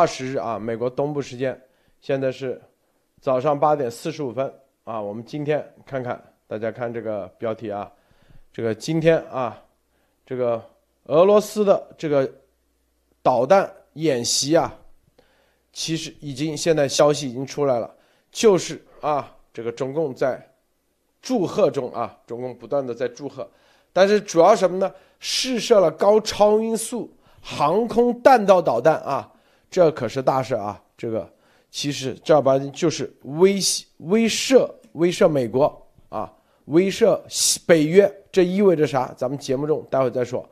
二十日啊，美国东部时间，现在是早上八点四十五分啊。我们今天看看，大家看这个标题啊，这个今天啊，这个俄罗斯的这个导弹演习啊，其实已经现在消息已经出来了，就是啊，这个中共在祝贺中啊，中共不断的在祝贺，但是主要什么呢？试射了高超音速航空弹道导弹啊。这可是大事啊！这个其实正儿八经就是威、威慑、威慑美国啊，威慑北约。这意味着啥？咱们节目中待会再说。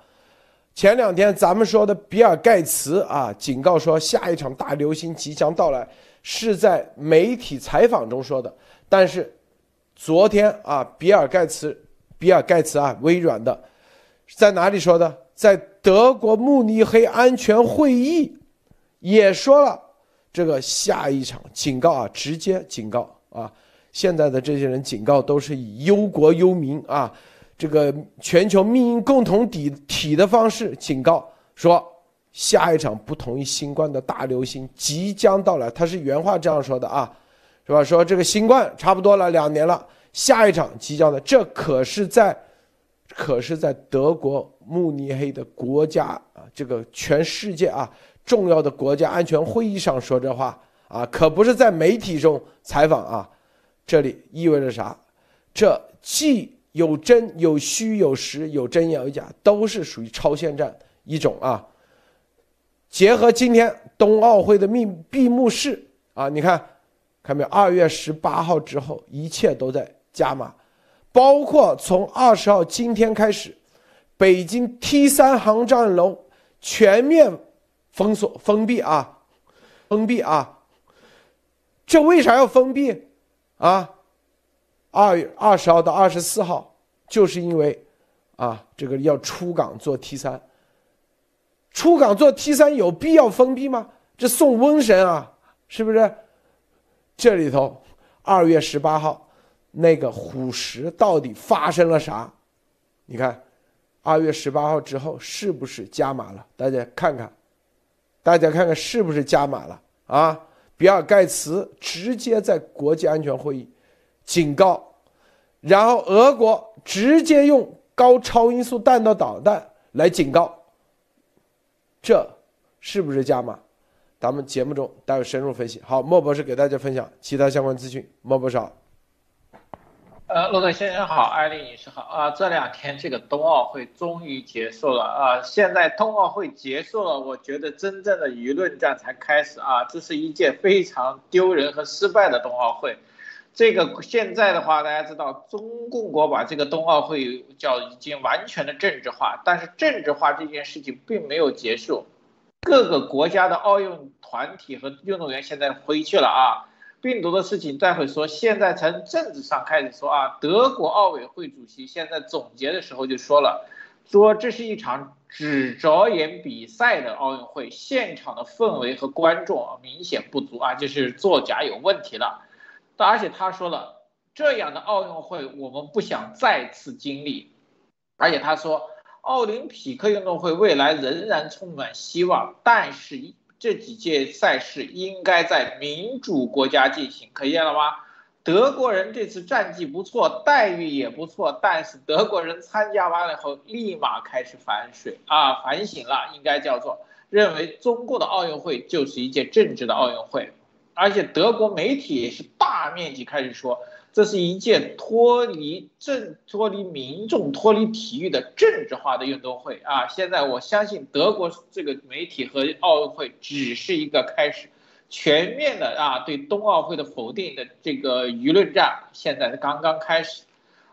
前两天咱们说的比尔盖茨啊，警告说下一场大流行即将到来，是在媒体采访中说的。但是昨天啊，比尔盖茨，比尔盖茨啊，微软的，在哪里说的？在德国慕尼黑安全会议。也说了，这个下一场警告啊，直接警告啊！现在的这些人警告都是以忧国忧民啊，这个全球命运共同体体的方式警告说，下一场不同于新冠的大流行即将到来。他是原话这样说的啊，是吧？说这个新冠差不多了两年了，下一场即将的，这可是在，可是在德国慕尼黑的国家啊，这个全世界啊。重要的国家安全会议上说这话啊，可不是在媒体中采访啊。这里意味着啥？这既有真有虚有实，有真也有假，都是属于超限战一种啊。结合今天冬奥会的闭闭幕式啊，你看看没有？二月十八号之后，一切都在加码，包括从二十号今天开始，北京 T 三航站楼全面。封锁、封闭啊，封闭啊！这为啥要封闭啊？二月二十号到二十四号，就是因为啊，这个要出港做 T 三，出港做 T 三有必要封闭吗？这送瘟神啊，是不是？这里头二月十八号那个虎石到底发生了啥？你看，二月十八号之后是不是加码了？大家看看。大家看看是不是加码了啊？比尔盖茨直接在国际安全会议警告，然后俄国直接用高超音速弹道导弹来警告，这是不是加码？咱们节目中待会深入分析。好，莫博士给大家分享其他相关资讯。莫博士。呃，骆驼先生好，艾丽女士好啊！这两天这个冬奥会终于结束了啊！现在冬奥会结束了，我觉得真正的舆论战才开始啊！这是一届非常丢人和失败的冬奥会。这个现在的话，大家知道，中共国把这个冬奥会叫已经完全的政治化，但是政治化这件事情并没有结束，各个国家的奥运团体和运动员现在回去了啊！病毒的事情待会说，现在从政治上开始说啊。德国奥委会主席现在总结的时候就说了，说这是一场只着眼比赛的奥运会，现场的氛围和观众明显不足啊，就是作假有问题了。而且他说了，这样的奥运会我们不想再次经历。而且他说，奥林匹克运动会未来仍然充满希望，但是。这几届赛事应该在民主国家进行，可见了吗？德国人这次战绩不错，待遇也不错，但是德国人参加完了以后，立马开始反水啊，反省了，应该叫做认为中国的奥运会就是一届政治的奥运会，而且德国媒体也是大面积开始说。这是一届脱离政、脱离民众、脱离体育的政治化的运动会啊！现在我相信德国这个媒体和奥运会只是一个开始，全面的啊对冬奥会的否定的这个舆论战现在是刚刚开始。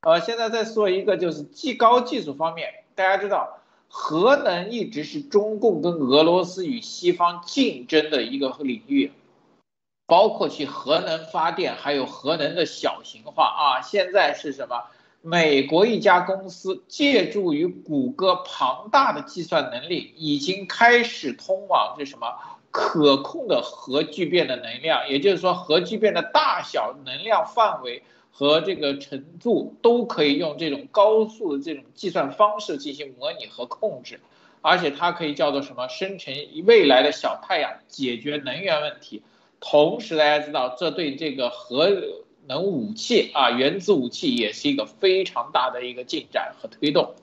呃，现在再说一个就是技高技术方面，大家知道核能一直是中共跟俄罗斯与西方竞争的一个领域。包括去核能发电，还有核能的小型化啊！现在是什么？美国一家公司借助于谷歌庞大的计算能力，已经开始通往这什么可控的核聚变的能量，也就是说，核聚变的大小、能量范围和这个程度都可以用这种高速的这种计算方式进行模拟和控制。而且它可以叫做什么生成未来的小太阳，解决能源问题。同时，大家知道这对这个核能武器啊，原子武器也是一个非常大的一个进展和推动。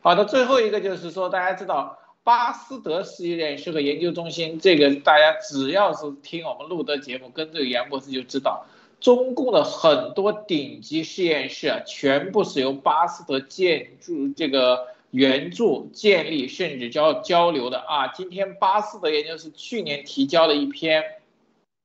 好的，最后一个就是说，大家知道巴斯德实验室和研究中心，这个大家只要是听我们录的节目，跟这个杨博士就知道，中共的很多顶级实验室啊，全部是由巴斯德建筑这个援助建立，甚至交交流的啊。今天巴斯德研究室去年提交了一篇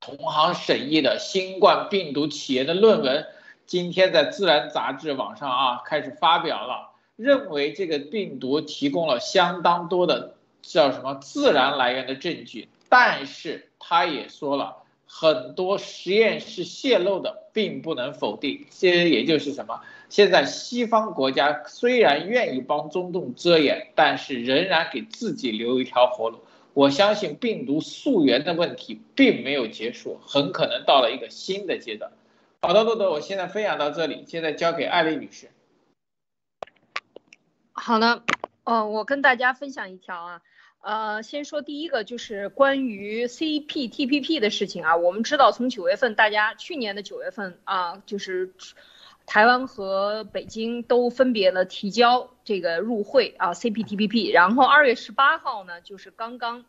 同行审议的新冠病毒起源的论文，今天在《自然》杂志网上啊开始发表了。认为这个病毒提供了相当多的叫什么自然来源的证据，但是他也说了很多实验室泄露的并不能否定。这也就是什么？现在西方国家虽然愿意帮中共遮掩，但是仍然给自己留一条活路。我相信病毒溯源的问题并没有结束，很可能到了一个新的阶段。好的，豆豆，我现在分享到这里，现在交给艾丽女士。好的，呃，我跟大家分享一条啊，呃，先说第一个就是关于 CPTPP 的事情啊。我们知道从九月份，大家去年的九月份啊，就是台湾和北京都分别了提交这个入会啊 CPTPP，然后二月十八号呢，就是刚刚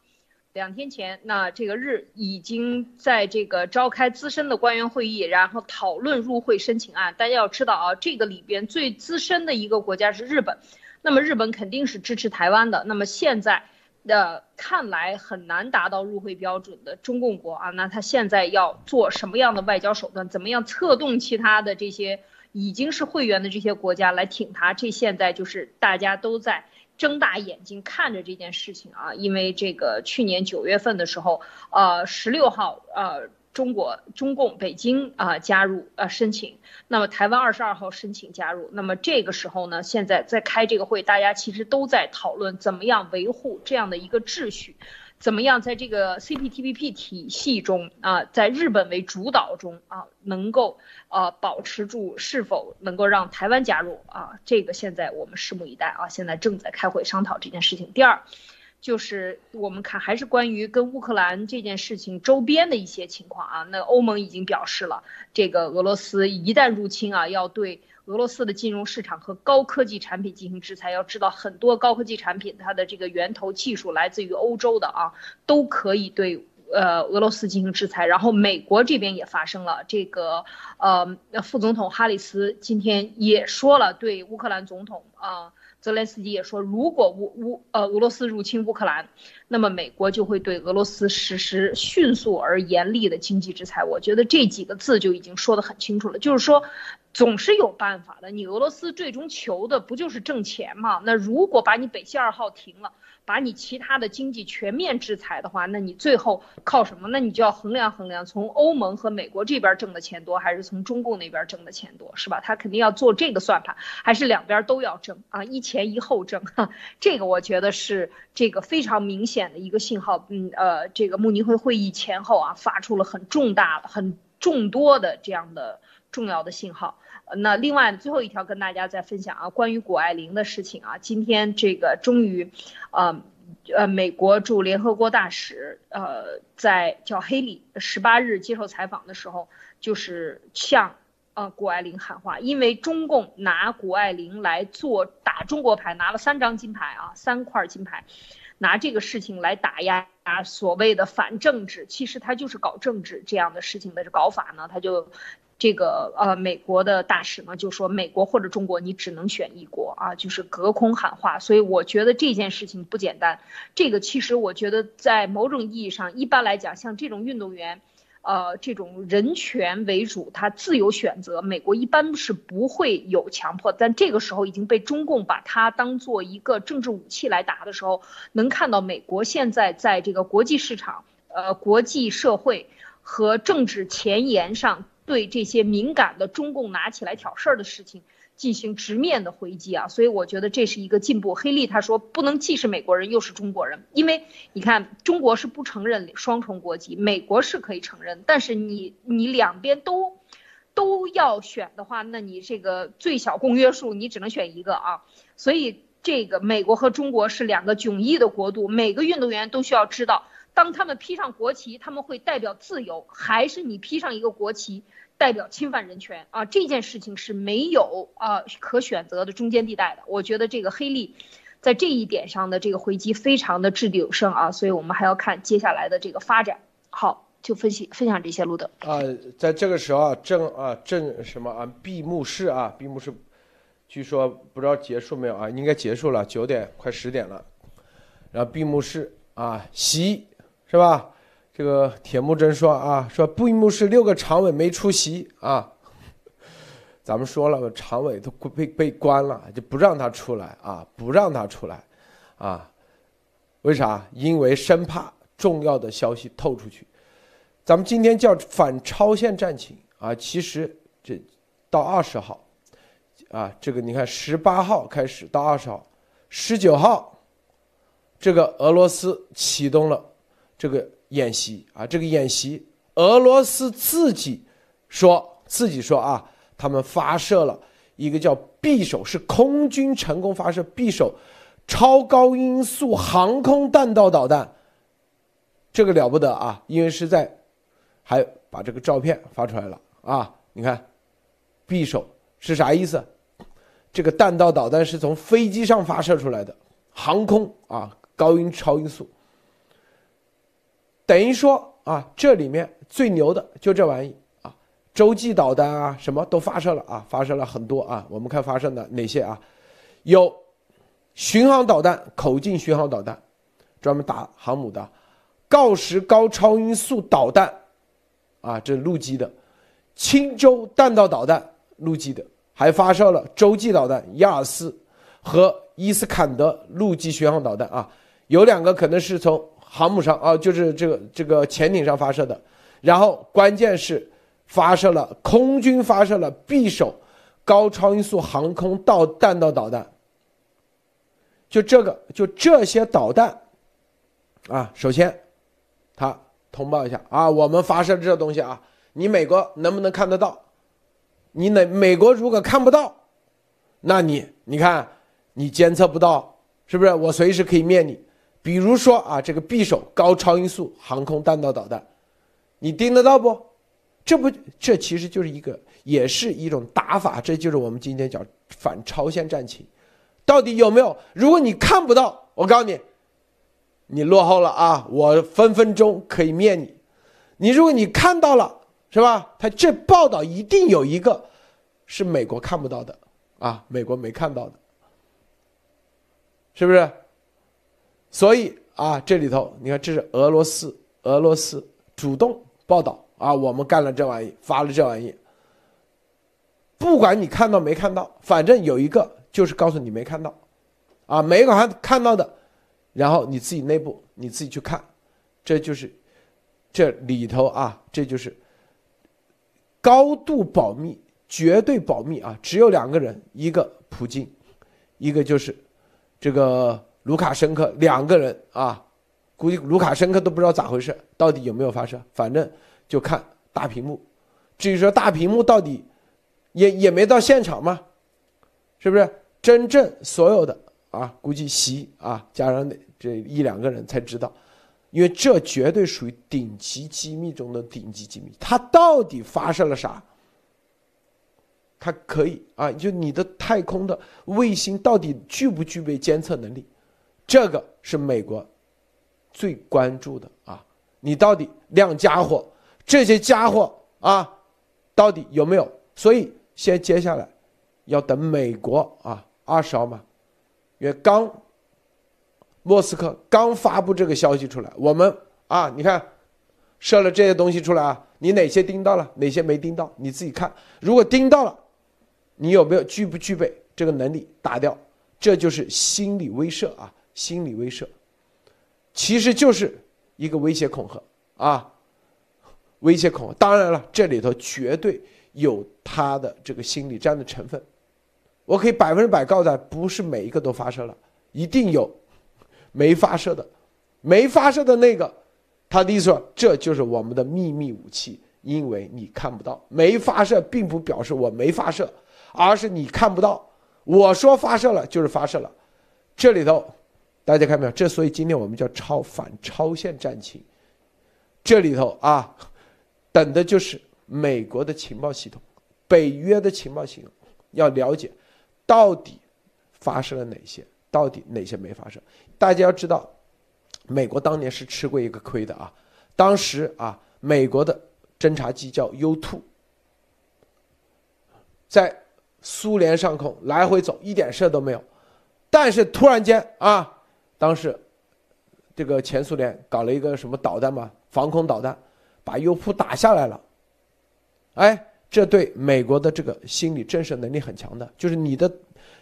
两天前，那这个日已经在这个召开资深的官员会议，然后讨论入会申请案。大家要知道啊，这个里边最资深的一个国家是日本。那么日本肯定是支持台湾的。那么现在的看来很难达到入会标准的中共国啊，那他现在要做什么样的外交手段？怎么样策动其他的这些已经是会员的这些国家来挺他？这现在就是大家都在睁大眼睛看着这件事情啊，因为这个去年九月份的时候，呃，十六号，呃。中国中共北京啊加入啊申请，那么台湾二十二号申请加入，那么这个时候呢，现在在开这个会，大家其实都在讨论怎么样维护这样的一个秩序，怎么样在这个 CPTPP 体系中啊，在日本为主导中啊，能够呃保持住是否能够让台湾加入啊，这个现在我们拭目以待啊，现在正在开会商讨这件事情。第二。就是我们看还是关于跟乌克兰这件事情周边的一些情况啊，那欧盟已经表示了，这个俄罗斯一旦入侵啊，要对俄罗斯的金融市场和高科技产品进行制裁。要知道很多高科技产品它的这个源头技术来自于欧洲的啊，都可以对呃俄罗斯进行制裁。然后美国这边也发生了这个呃副总统哈里斯今天也说了对乌克兰总统啊。泽连斯基也说，如果乌乌呃俄罗斯入侵乌克兰，那么美国就会对俄罗斯实施迅速而严厉的经济制裁。我觉得这几个字就已经说得很清楚了，就是说，总是有办法的。你俄罗斯最终求的不就是挣钱吗？那如果把你北溪二号停了。把你其他的经济全面制裁的话，那你最后靠什么？那你就要衡量衡量，从欧盟和美国这边挣的钱多，还是从中共那边挣的钱多，是吧？他肯定要做这个算盘，还是两边都要挣啊？一前一后挣，这个我觉得是这个非常明显的一个信号。嗯呃，这个慕尼黑会议前后啊，发出了很重大的、很众多的这样的重要的信号。那另外最后一条跟大家再分享啊，关于谷爱凌的事情啊，今天这个终于，呃，呃，美国驻联合国大使呃在叫黑利十八日接受采访的时候，就是向呃谷爱凌喊话，因为中共拿谷爱凌来做打中国牌，拿了三张金牌啊，三块金牌，拿这个事情来打压啊所谓的反政治，其实他就是搞政治这样的事情的搞法呢，他就。这个呃，美国的大使呢就说，美国或者中国，你只能选一国啊，就是隔空喊话。所以我觉得这件事情不简单。这个其实我觉得在某种意义上，一般来讲，像这种运动员，呃，这种人权为主，他自由选择，美国一般是不会有强迫。但这个时候已经被中共把它当做一个政治武器来打的时候，能看到美国现在在这个国际市场、呃，国际社会和政治前沿上。对这些敏感的中共拿起来挑事儿的事情进行直面的回击啊，所以我觉得这是一个进步。黑利他说不能既是美国人又是中国人，因为你看中国是不承认双重国籍，美国是可以承认，但是你你两边都都要选的话，那你这个最小公约数你只能选一个啊，所以这个美国和中国是两个迥异的国度，每个运动员都需要知道，当他们披上国旗，他们会代表自由，还是你披上一个国旗代表侵犯人权啊？这件事情是没有啊可选择的中间地带的。我觉得这个黑利在这一点上的这个回击非常的掷地有声啊，所以我们还要看接下来的这个发展。好，就分析分享这些，路德啊，在这个时候啊，正啊正什么啊闭幕式啊闭幕式。据说不知道结束没有啊？应该结束了，九点快十点了。然后闭幕式啊，席是吧？这个铁木真说啊，说布衣木是六个常委没出席啊。咱们说了，常委都被被关了，就不让他出来啊，不让他出来啊。为啥？因为生怕重要的消息透出去。咱们今天叫反超限战情啊，其实这到二十号。啊，这个你看，十八号开始到二十号，十九号，这个俄罗斯启动了这个演习啊，这个演习，俄罗斯自己说自己说啊，他们发射了一个叫“匕首”，是空军成功发射“匕首”超高音速航空弹道导弹，这个了不得啊，因为是在，还把这个照片发出来了啊，你看，“匕首”是啥意思？这个弹道导弹是从飞机上发射出来的，航空啊，高音超音速，等于说啊，这里面最牛的就这玩意啊，洲际导弹啊，什么都发射了啊，发射了很多啊。我们看发射的哪些啊？有巡航导弹，口径巡航导弹，专门打航母的；锆石高超音速导弹，啊，这陆基的；轻舟弹道导弹，陆基的。还发射了洲际导弹亚尔斯和伊斯坎德陆基巡航导弹啊，有两个可能是从航母上啊，就是这个这个潜艇上发射的，然后关键是发射了空军发射了匕首高超音速航空导弹道导弹，就这个就这些导弹啊，首先他通报一下啊，我们发射这东西啊，你美国能不能看得到？你美美国如果看不到，那你你看你监测不到，是不是？我随时可以灭你。比如说啊，这个匕首高超音速航空弹道导弹，你盯得到不？这不，这其实就是一个，也是一种打法。这就是我们今天讲反超限战情，到底有没有？如果你看不到，我告诉你，你落后了啊！我分分钟可以灭你。你如果你看到了。是吧？他这报道一定有一个，是美国看不到的啊，美国没看到的，是不是？所以啊，这里头你看，这是俄罗斯，俄罗斯主动报道啊，我们干了这玩意，发了这玩意。不管你看到没看到，反正有一个就是告诉你没看到，啊，没看看到的，然后你自己内部你自己去看，这就是这里头啊，这就是。高度保密，绝对保密啊！只有两个人，一个普京，一个就是这个卢卡申科，两个人啊。估计卢卡申科都不知道咋回事，到底有没有发射？反正就看大屏幕。至于说大屏幕到底也也没到现场嘛，是不是？真正所有的啊，估计习啊加上那这一两个人才知道。因为这绝对属于顶级机密中的顶级机密，它到底发射了啥？它可以啊，就你的太空的卫星到底具不具备监测能力？这个是美国最关注的啊！你到底亮家伙，这些家伙啊，到底有没有？所以先接下来要等美国啊，二十号嘛，因为刚。莫斯科刚发布这个消息出来，我们啊，你看，设了这些东西出来啊，你哪些盯到了，哪些没盯到，你自己看。如果盯到了，你有没有具不具备这个能力打掉？这就是心理威慑啊，心理威慑，其实就是一个威胁恐吓啊，威胁恐吓。当然了，这里头绝对有他的这个心理战的成分。我可以百分之百告诉他，不是每一个都发射了，一定有。没发射的，没发射的那个，他的意思说这就是我们的秘密武器，因为你看不到。没发射并不表示我没发射，而是你看不到。我说发射了就是发射了，这里头大家看没有？这所以今天我们叫超反超限战情。这里头啊，等的就是美国的情报系统、北约的情报系统，要了解到底发生了哪些，到底哪些没发生。大家要知道，美国当年是吃过一个亏的啊。当时啊，美国的侦察机叫 U2，在苏联上空来回走，一点事都没有。但是突然间啊，当时这个前苏联搞了一个什么导弹嘛？防空导弹把 U 普打下来了，哎，这对美国的这个心理震慑能力很强的，就是你的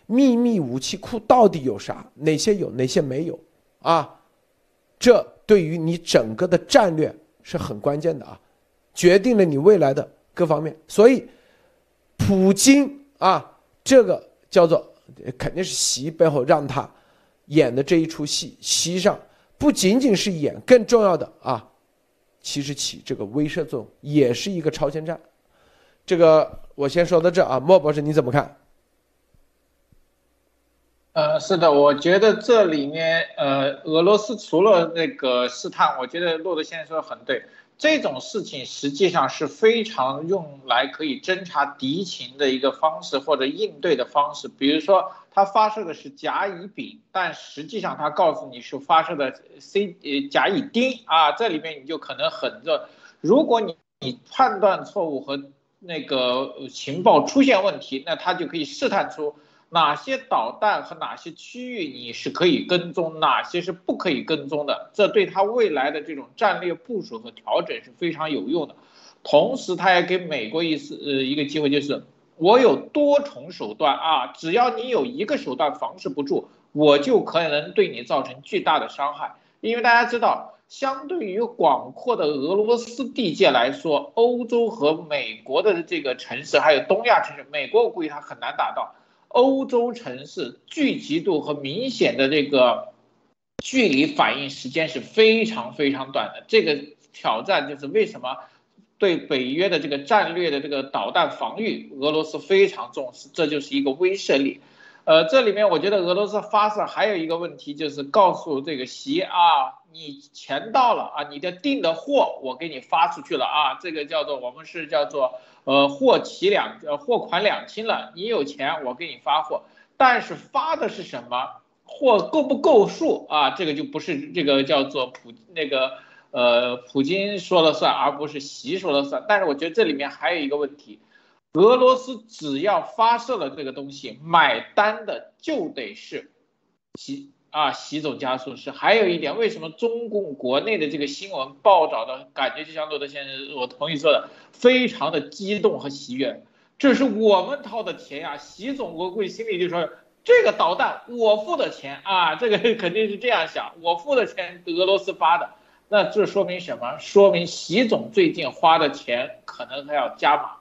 秘密武器库到底有啥？哪些有，哪些没有？啊，这对于你整个的战略是很关键的啊，决定了你未来的各方面。所以，普京啊，这个叫做肯定是习背后让他演的这一出戏，实际上不仅仅是演，更重要的啊。其实起这个威慑作用，也是一个超前战。这个我先说到这啊，莫博士你怎么看？呃，是的，我觉得这里面呃，俄罗斯除了那个试探，我觉得洛德先生说的很对。这种事情实际上是非常用来可以侦察敌情的一个方式或者应对的方式。比如说，它发射的是甲乙丙，但实际上它告诉你是发射的 C 呃甲乙丁啊，这里面你就可能很着。如果你你判断错误和那个情报出现问题，那它就可以试探出。哪些导弹和哪些区域你是可以跟踪，哪些是不可以跟踪的？这对他未来的这种战略部署和调整是非常有用的。同时，他也给美国一次呃一个机会，就是我有多重手段啊，只要你有一个手段防止不住，我就可能对你造成巨大的伤害。因为大家知道，相对于广阔的俄罗斯地界来说，欧洲和美国的这个城市，还有东亚城市，美国我估计它很难打到。欧洲城市聚集度和明显的这个距离反应时间是非常非常短的。这个挑战就是为什么对北约的这个战略的这个导弹防御，俄罗斯非常重视，这就是一个威慑力。呃，这里面我觉得俄罗斯发射还有一个问题，就是告诉这个习啊，你钱到了啊，你的订的货我给你发出去了啊，这个叫做我们是叫做。呃，货齐两呃货款两清了，你有钱我给你发货，但是发的是什么货够不够数啊？这个就不是这个叫做普那个呃普京说了算，而不是习说了算。但是我觉得这里面还有一个问题，俄罗斯只要发射了这个东西，买单的就得是习。啊，习总加速是还有一点，为什么中共国内的这个新闻报道的感觉就像罗德先生我同意说的，非常的激动和喜悦，这是我们掏的钱呀，习总我估计心里就说这个导弹我付的钱啊，这个肯定是这样想，我付的钱俄罗斯发的，那这说明什么？说明习总最近花的钱可能还要加码，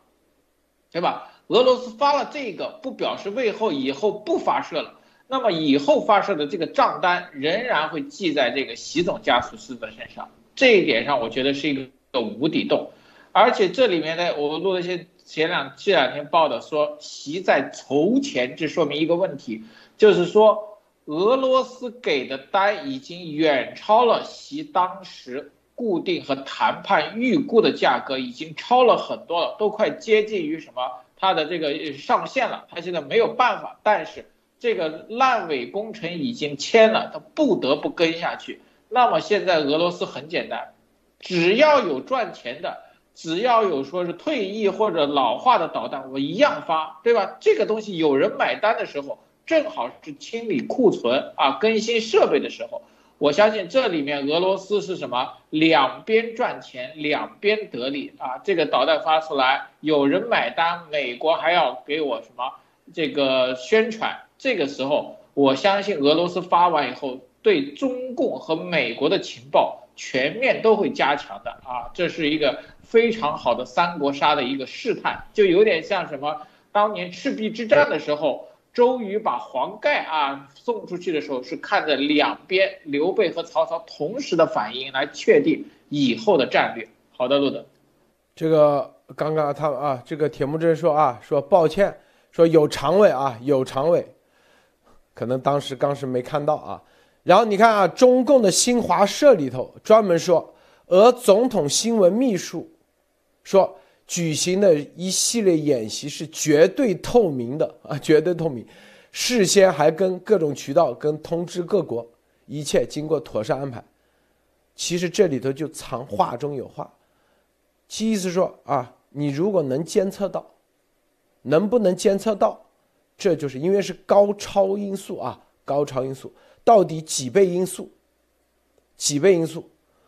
对吧？俄罗斯发了这个，不表示为后以后不发射了。那么以后发射的这个账单仍然会记在这个习总加速师的身上，这一点上我觉得是一个无底洞，而且这里面呢，我录了些前两这两天报的说习在筹钱，这说明一个问题，就是说俄罗斯给的单已经远超了习当时固定和谈判预估的价格，已经超了很多了，都快接近于什么它的这个上限了，他现在没有办法，但是。这个烂尾工程已经签了，他不得不跟下去。那么现在俄罗斯很简单，只要有赚钱的，只要有说是退役或者老化的导弹，我一样发，对吧？这个东西有人买单的时候，正好是清理库存啊、更新设备的时候。我相信这里面俄罗斯是什么？两边赚钱，两边得利啊！这个导弹发出来，有人买单，美国还要给我什么这个宣传。这个时候，我相信俄罗斯发完以后，对中共和美国的情报全面都会加强的啊，这是一个非常好的三国杀的一个试探，就有点像什么当年赤壁之战的时候，周瑜把黄盖啊送出去的时候，是看着两边刘备和曹操同时的反应来确定以后的战略。好的，路德，这个刚刚他啊，这个铁木真说啊，说抱歉，说有常委啊，有常委。可能当时当时没看到啊。然后你看啊，中共的新华社里头专门说，俄总统新闻秘书说，举行的一系列演习是绝对透明的啊，绝对透明，事先还跟各种渠道跟通知各国，一切经过妥善安排。其实这里头就藏话中有话，其意思说啊，你如果能监测到，能不能监测到，这就是因为是高超音速啊，高超音速。到底几倍音速？几倍音速？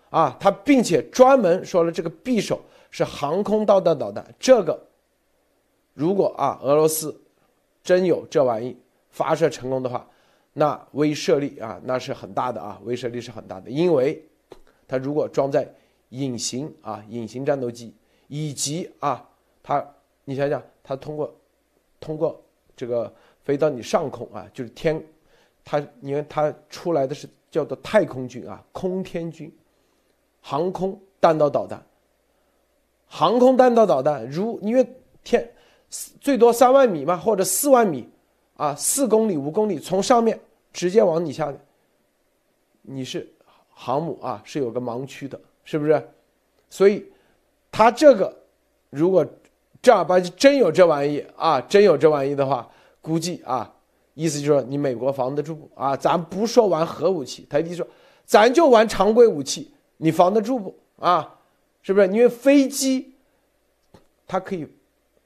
啊，他并且专门说了，这个匕首是航空导弹导弹。这个，如果啊，俄罗斯真有这玩意发射成功的话，那威慑力啊，那是很大的啊，威慑力是很大的。因为，它如果装在隐形啊，隐形战斗机，以及啊，它，你想想，它通过通过这个飞到你上空啊，就是天。它，你看它出来的是叫做太空军啊，空天军，航空弹道导弹，航空弹道导弹，如因为天最多三万米嘛，或者四万米，啊，四公里、五公里，从上面直接往你下面，你是航母啊，是有个盲区的，是不是？所以，它这个如果正儿八经真有这玩意啊，真有这玩意的话，估计啊。意思就是说，你美国防得住不啊？咱不说玩核武器，他意思说，咱就玩常规武器，你防得住不啊？是不是？因为飞机，它可以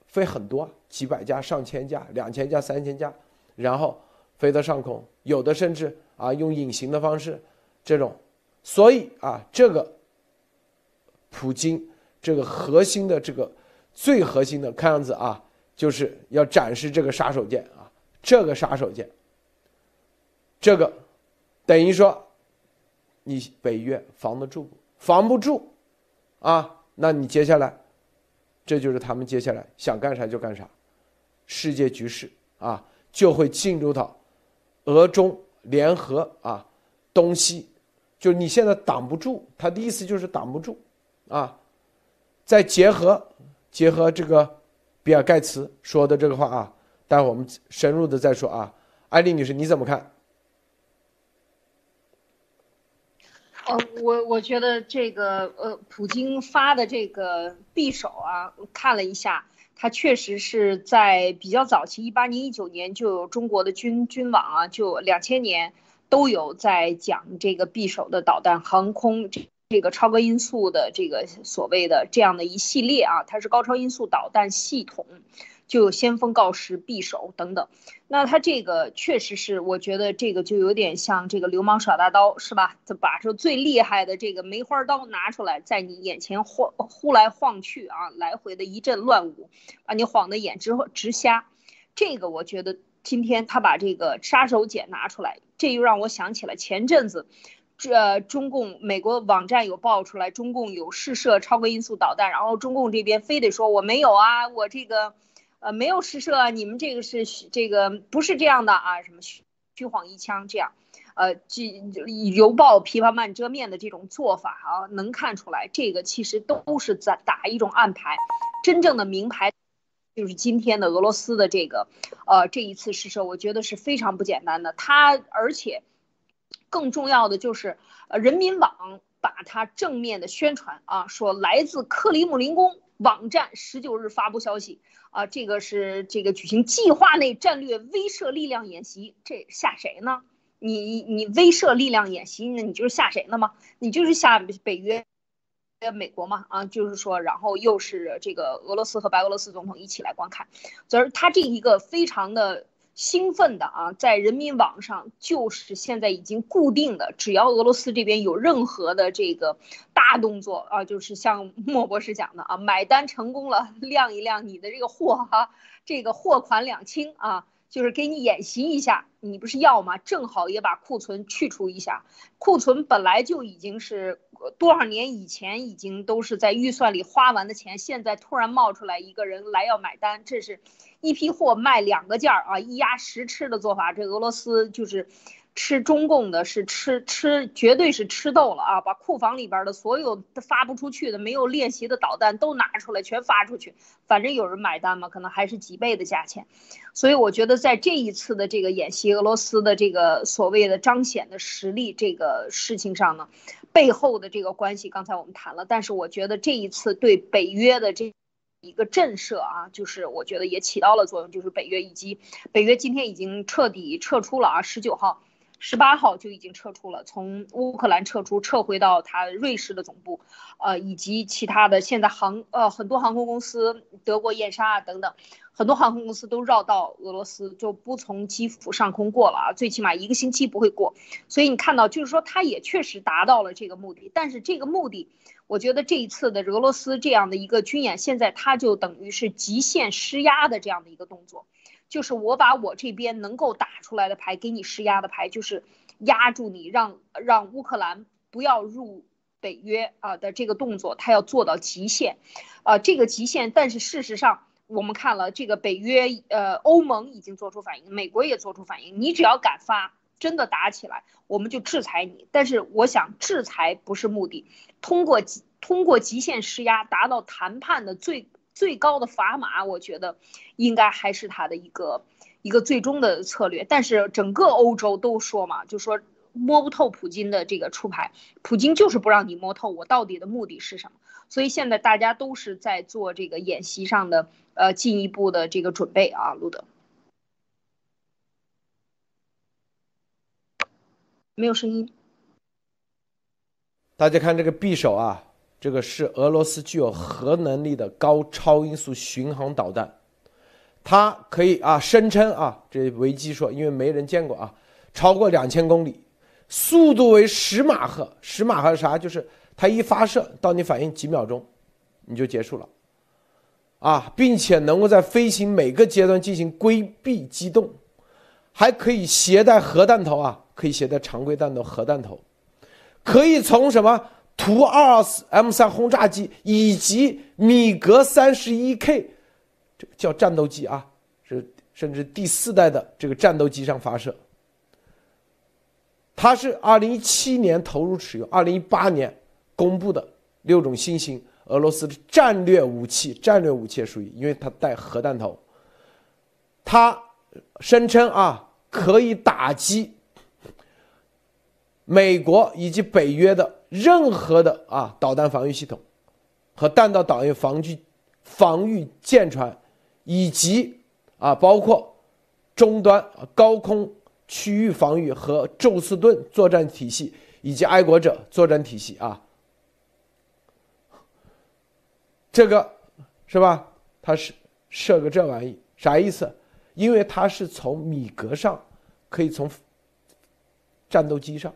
飞很多，几百架、上千架、两千架、三千架，然后飞到上空，有的甚至啊用隐形的方式，这种，所以啊，这个普京这个核心的这个最核心的看样子啊，就是要展示这个杀手锏啊。这个杀手锏，这个等于说，你北约防得住不？防不住，啊，那你接下来，这就是他们接下来想干啥就干啥，世界局势啊就会进入到俄中联合啊，东西，就你现在挡不住，他的意思就是挡不住，啊，再结合结合这个比尔盖茨说的这个话啊。待会我们深入的再说啊，艾丽女士你怎么看？呃，我我觉得这个呃，普京发的这个匕首啊，看了一下，他确实是在比较早期，一八年、一九年就有中国的军军网啊，就两千年都有在讲这个匕首的导弹航空这这个超高音速的这个所谓的这样的一系列啊，它是高超音速导弹系统。就先锋告示、匕首等等，那他这个确实是，我觉得这个就有点像这个流氓耍大刀，是吧？他把这最厉害的这个梅花刀拿出来，在你眼前晃忽来晃去啊，来回的一阵乱舞，把你晃得眼直直瞎。这个我觉得今天他把这个杀手锏拿出来，这又让我想起了前阵子，这中共美国网站有爆出来，中共有试射超高音速导弹，然后中共这边非得说我没有啊，我这个。呃，没有试射，你们这个是这个不是这样的啊？什么虚虚晃一枪这样，呃，这犹抱琵琶半遮面的这种做法啊，能看出来，这个其实都是在打一种暗牌。真正的名牌就是今天的俄罗斯的这个，呃，这一次试射，我觉得是非常不简单的。它而且更重要的就是，呃，人民网把它正面的宣传啊，说来自克里姆林宫。网站十九日发布消息啊，这个是这个举行计划内战略威慑力量演习，这吓谁呢？你你威慑力量演习，那你就是吓谁呢吗？你就是吓北约、美国嘛？啊，就是说，然后又是这个俄罗斯和白俄罗斯总统一起来观看，所以他这一个非常的。兴奋的啊，在人民网上就是现在已经固定的，只要俄罗斯这边有任何的这个大动作啊，就是像 莫博士讲的啊，买单成功了，亮一亮你的这个货哈，这个货款两清啊，就是给你演习一下，你不是要吗？正好也把库存去除一下，库存本来就已经是多少年以前已经都是在预算里花完的钱，现在突然冒出来一个人来要买单，这是。一批货卖两个件儿啊，一压十吃的做法，这俄罗斯就是吃中共的是吃吃，绝对是吃豆了啊！把库房里边的所有发不出去的、没有练习的导弹都拿出来，全发出去，反正有人买单嘛，可能还是几倍的价钱。所以我觉得在这一次的这个演习，俄罗斯的这个所谓的彰显的实力这个事情上呢，背后的这个关系，刚才我们谈了，但是我觉得这一次对北约的这。一个震慑啊，就是我觉得也起到了作用，就是北约以及北约今天已经彻底撤出了啊，十九号、十八号就已经撤出了，从乌克兰撤出，撤回到他瑞士的总部，呃，以及其他的现在航呃很多航空公司，德国燕莎啊等等，很多航空公司都绕到俄罗斯，就不从基辅上空过了啊，最起码一个星期不会过，所以你看到就是说他也确实达到了这个目的，但是这个目的。我觉得这一次的俄罗斯这样的一个军演，现在它就等于是极限施压的这样的一个动作，就是我把我这边能够打出来的牌给你施压的牌，就是压住你，让让乌克兰不要入北约啊的这个动作，它要做到极限，啊这个极限，但是事实上我们看了这个北约，呃欧盟已经做出反应，美国也做出反应，你只要敢发。真的打起来，我们就制裁你。但是我想，制裁不是目的，通过通过极限施压达到谈判的最最高的砝码，我觉得应该还是他的一个一个最终的策略。但是整个欧洲都说嘛，就说摸不透普京的这个出牌，普京就是不让你摸透我到底的目的是什么。所以现在大家都是在做这个演习上的呃进一步的这个准备啊，路德。没有声音。大家看这个匕首啊，这个是俄罗斯具有核能力的高超音速巡航导弹，它可以啊，声称啊，这维基说，因为没人见过啊，超过两千公里，速度为十马赫，十马赫是啥？就是它一发射到你反应几秒钟，你就结束了，啊，并且能够在飞行每个阶段进行规避机动，还可以携带核弹头啊。可以携带常规弹头、核弹头，可以从什么图二 M 三轰炸机以及米格三十一 K，这个叫战斗机啊，是甚至第四代的这个战斗机上发射。它是二零一七年投入使用，二零一八年公布的六种新型俄罗斯的战略武器，战略武器属于，因为它带核弹头，它声称啊可以打击。美国以及北约的任何的啊导弹防御系统，和弹道导引防御防御舰船，以及啊包括终端高空区域防御和宙斯盾作战体系以及爱国者作战体系啊，这个是吧？它是设个这玩意啥意思？因为它是从米格上可以从战斗机上。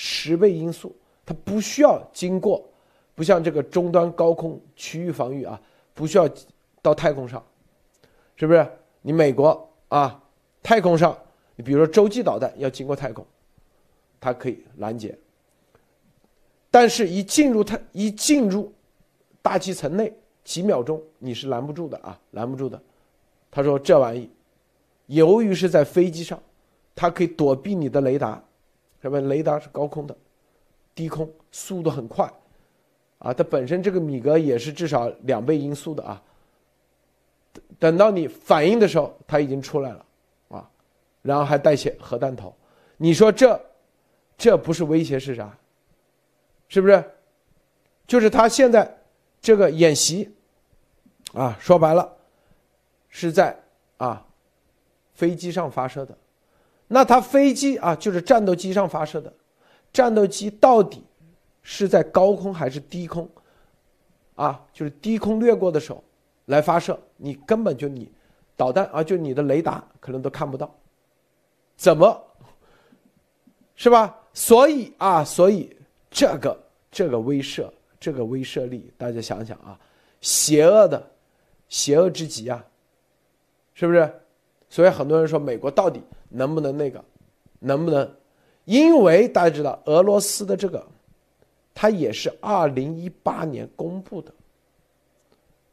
十倍音速，它不需要经过，不像这个终端高空区域防御啊，不需要到太空上，是不是？你美国啊，太空上，你比如说洲际导弹要经过太空，它可以拦截，但是一进入太一进入大气层内，几秒钟你是拦不住的啊，拦不住的。他说这玩意，由于是在飞机上，它可以躲避你的雷达。什么雷达是高空的，低空速度很快，啊，它本身这个米格也是至少两倍音速的啊。等到你反应的时候，它已经出来了，啊，然后还带些核弹头，你说这，这不是威胁是啥？是不是？就是他现在这个演习，啊，说白了，是在啊飞机上发射的。那它飞机啊，就是战斗机上发射的，战斗机到底是在高空还是低空？啊，就是低空掠过的时候来发射，你根本就你导弹啊，就你的雷达可能都看不到，怎么是吧？所以啊，所以这个这个威慑，这个威慑力，大家想想啊，邪恶的邪恶之极啊，是不是？所以很多人说美国到底。能不能那个？能不能？因为大家知道，俄罗斯的这个，它也是二零一八年公布的，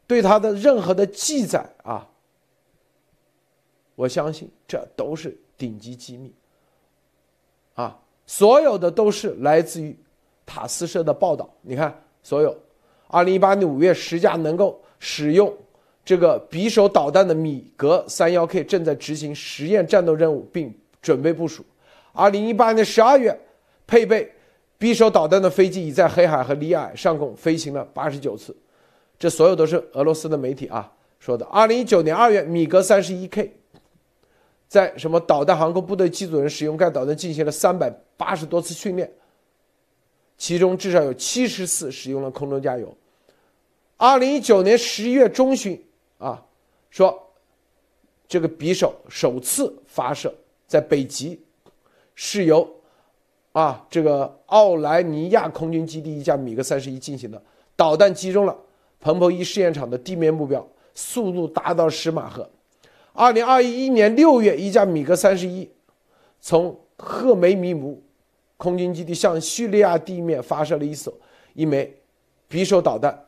对它的任何的记载啊，我相信这都是顶级机密。啊，所有的都是来自于塔斯社的报道。你看，所有，二零一八年五月，十架能够使用这个匕首导弹的米格三幺 K 正在执行实验战斗任务，并准备部署。二零一八年十二月，配备匕首导弹的飞机已在黑海和里海上空飞行了八十九次。这所有都是俄罗斯的媒体啊说的。二零一九年二月，米格三十一 K 在什么导弹航空部队机组人使用该导弹进行了三百八十多次训练，其中至少有七十次使用了空中加油。二零一九年十一月中旬啊，说这个匕首首次发射在北极。是由，啊，这个奥莱尼亚空军基地一架米格三十一进行的导弹击中了彭博一试验场的地面目标，速度达到十马赫。二零二一年六月，一架米格三十一从赫梅米姆空军基地向叙利亚地面发射了一艘一枚匕首导弹。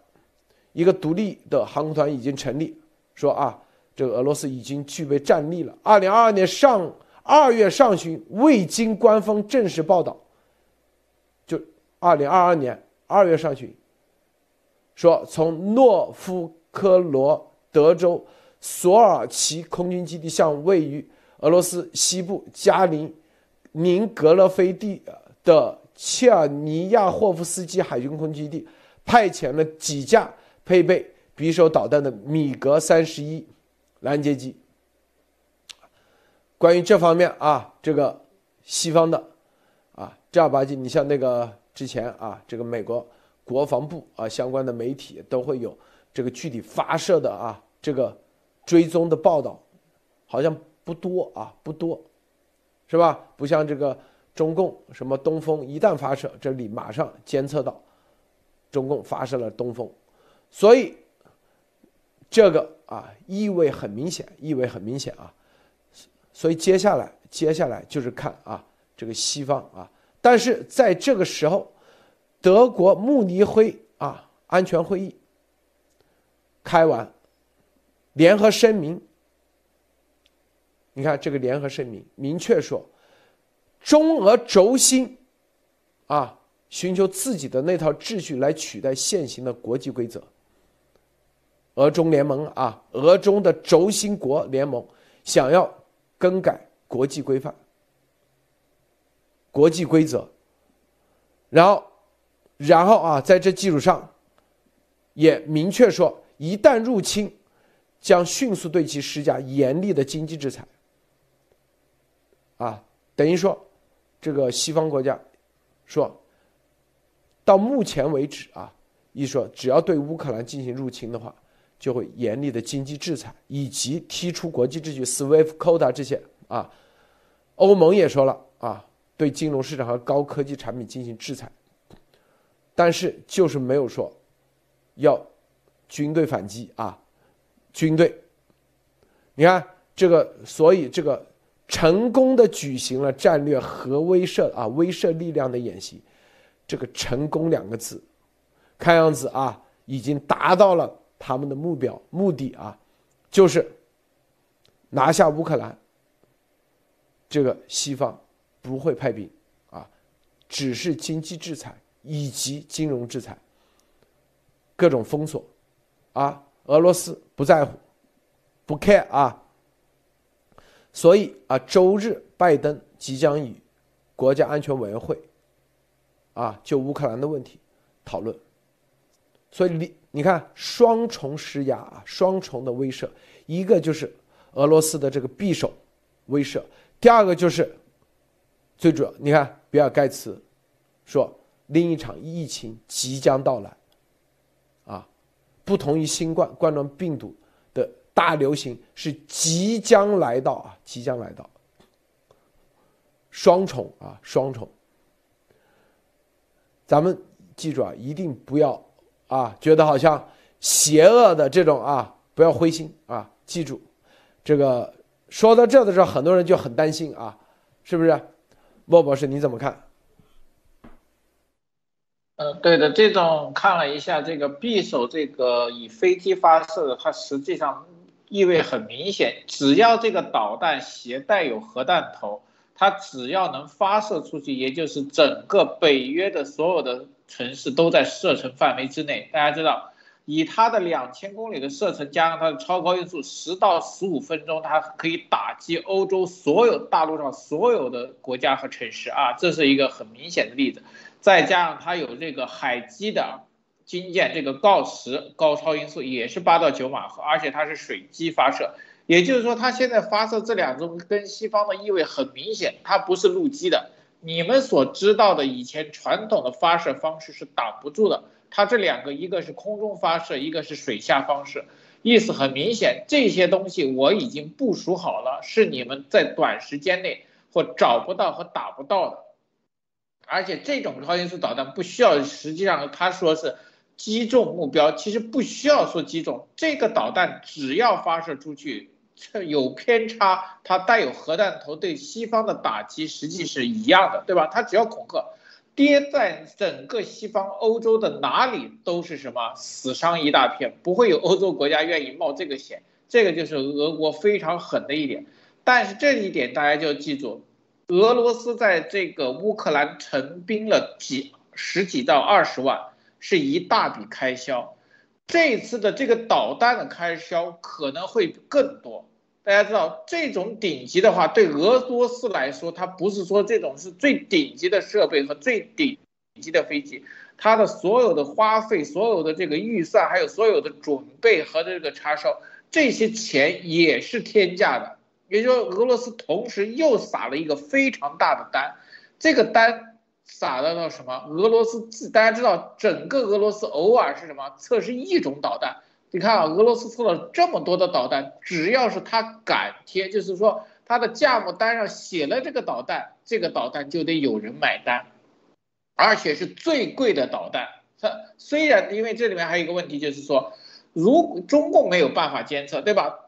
一个独立的航空团已经成立，说啊，这个俄罗斯已经具备战力了。二零二二年上。二月上旬，未经官方正式报道，就二零二二年二月上旬，说从诺夫科罗德州索尔奇空军基地向位于俄罗斯西部加林宁格勒飞地的切尔尼亚霍夫斯基海军空军基地派遣了几架配备匕首导弹的米格三十一拦截机。关于这方面啊，这个西方的啊正儿八经，你像那个之前啊，这个美国国防部啊相关的媒体都会有这个具体发射的啊这个追踪的报道，好像不多啊不多，是吧？不像这个中共什么东风一旦发射，这里马上监测到中共发射了东风，所以这个啊意味很明显，意味很明显啊。所以接下来，接下来就是看啊，这个西方啊，但是在这个时候，德国慕尼黑啊安全会议开完，联合声明，你看这个联合声明明确说，中俄轴心啊寻求自己的那套秩序来取代现行的国际规则，俄中联盟啊，俄中的轴心国联盟想要。更改国际规范、国际规则，然后，然后啊，在这基础上，也明确说，一旦入侵，将迅速对其施加严厉的经济制裁。啊，等于说，这个西方国家说，到目前为止啊，一说只要对乌克兰进行入侵的话。就会严厉的经济制裁，以及踢出国际秩序、SWIFT、quota 这些啊。欧盟也说了啊，对金融市场和高科技产品进行制裁，但是就是没有说要军队反击啊。军队，你看这个，所以这个成功的举行了战略核威慑啊威慑力量的演习，这个“成功”两个字，看样子啊已经达到了。他们的目标目的啊，就是拿下乌克兰。这个西方不会派兵啊，只是经济制裁以及金融制裁，各种封锁啊，俄罗斯不在乎，不 care 啊。所以啊，周日拜登即将与国家安全委员会啊就乌克兰的问题讨论。所以你。你看，双重施压啊，双重的威慑，一个就是俄罗斯的这个匕首威慑，第二个就是最主要，你看比尔盖茨说另一场疫情即将到来，啊，不同于新冠冠状病毒的大流行是即将来到啊，即将来到，双重啊，双重，咱们记住啊，一定不要。啊，觉得好像邪恶的这种啊，不要灰心啊！记住，这个说到这的时候，很多人就很担心啊，是不是？莫博士你怎么看？呃，对的，这种看了一下这个匕首，这个以飞机发射的，它实际上意味很明显，只要这个导弹携带有核弹头。它只要能发射出去，也就是整个北约的所有的城市都在射程范围之内。大家知道，以它的两千公里的射程加上它的超高音速，十到十五分钟，它可以打击欧洲所有大陆上所有的国家和城市啊，这是一个很明显的例子。再加上它有这个海基的军舰，这个锆石高超音速也是八到九马赫，而且它是水基发射。也就是说，它现在发射这两种跟西方的意味很明显，它不是陆基的。你们所知道的以前传统的发射方式是挡不住的，它这两个一个是空中发射，一个是水下方式，意思很明显，这些东西我已经部署好了，是你们在短时间内或找不到和打不到的。而且这种超音速导弹不需要，实际上他说是击中目标，其实不需要说击中，这个导弹只要发射出去。有偏差，它带有核弹头，对西方的打击实际是一样的，对吧？它只要恐吓，跌在整个西方欧洲的哪里都是什么死伤一大片，不会有欧洲国家愿意冒这个险。这个就是俄国非常狠的一点。但是这一点大家就记住，俄罗斯在这个乌克兰成兵了几十几到二十万，是一大笔开销。这次的这个导弹的开销可能会更多。大家知道，这种顶级的话，对俄罗斯来说，它不是说这种是最顶级的设备和最顶级的飞机，它的所有的花费、所有的这个预算，还有所有的准备和这个插销，这些钱也是天价的。也就是说，俄罗斯同时又撒了一个非常大的单，这个单。撒到到什么？俄罗斯自大家知道，整个俄罗斯偶尔是什么测试一种导弹？你看啊，俄罗斯测了这么多的导弹，只要是他敢贴，就是说他的价目单上写了这个导弹，这个导弹就得有人买单，而且是最贵的导弹。它虽然因为这里面还有一个问题，就是说，如中共没有办法监测，对吧？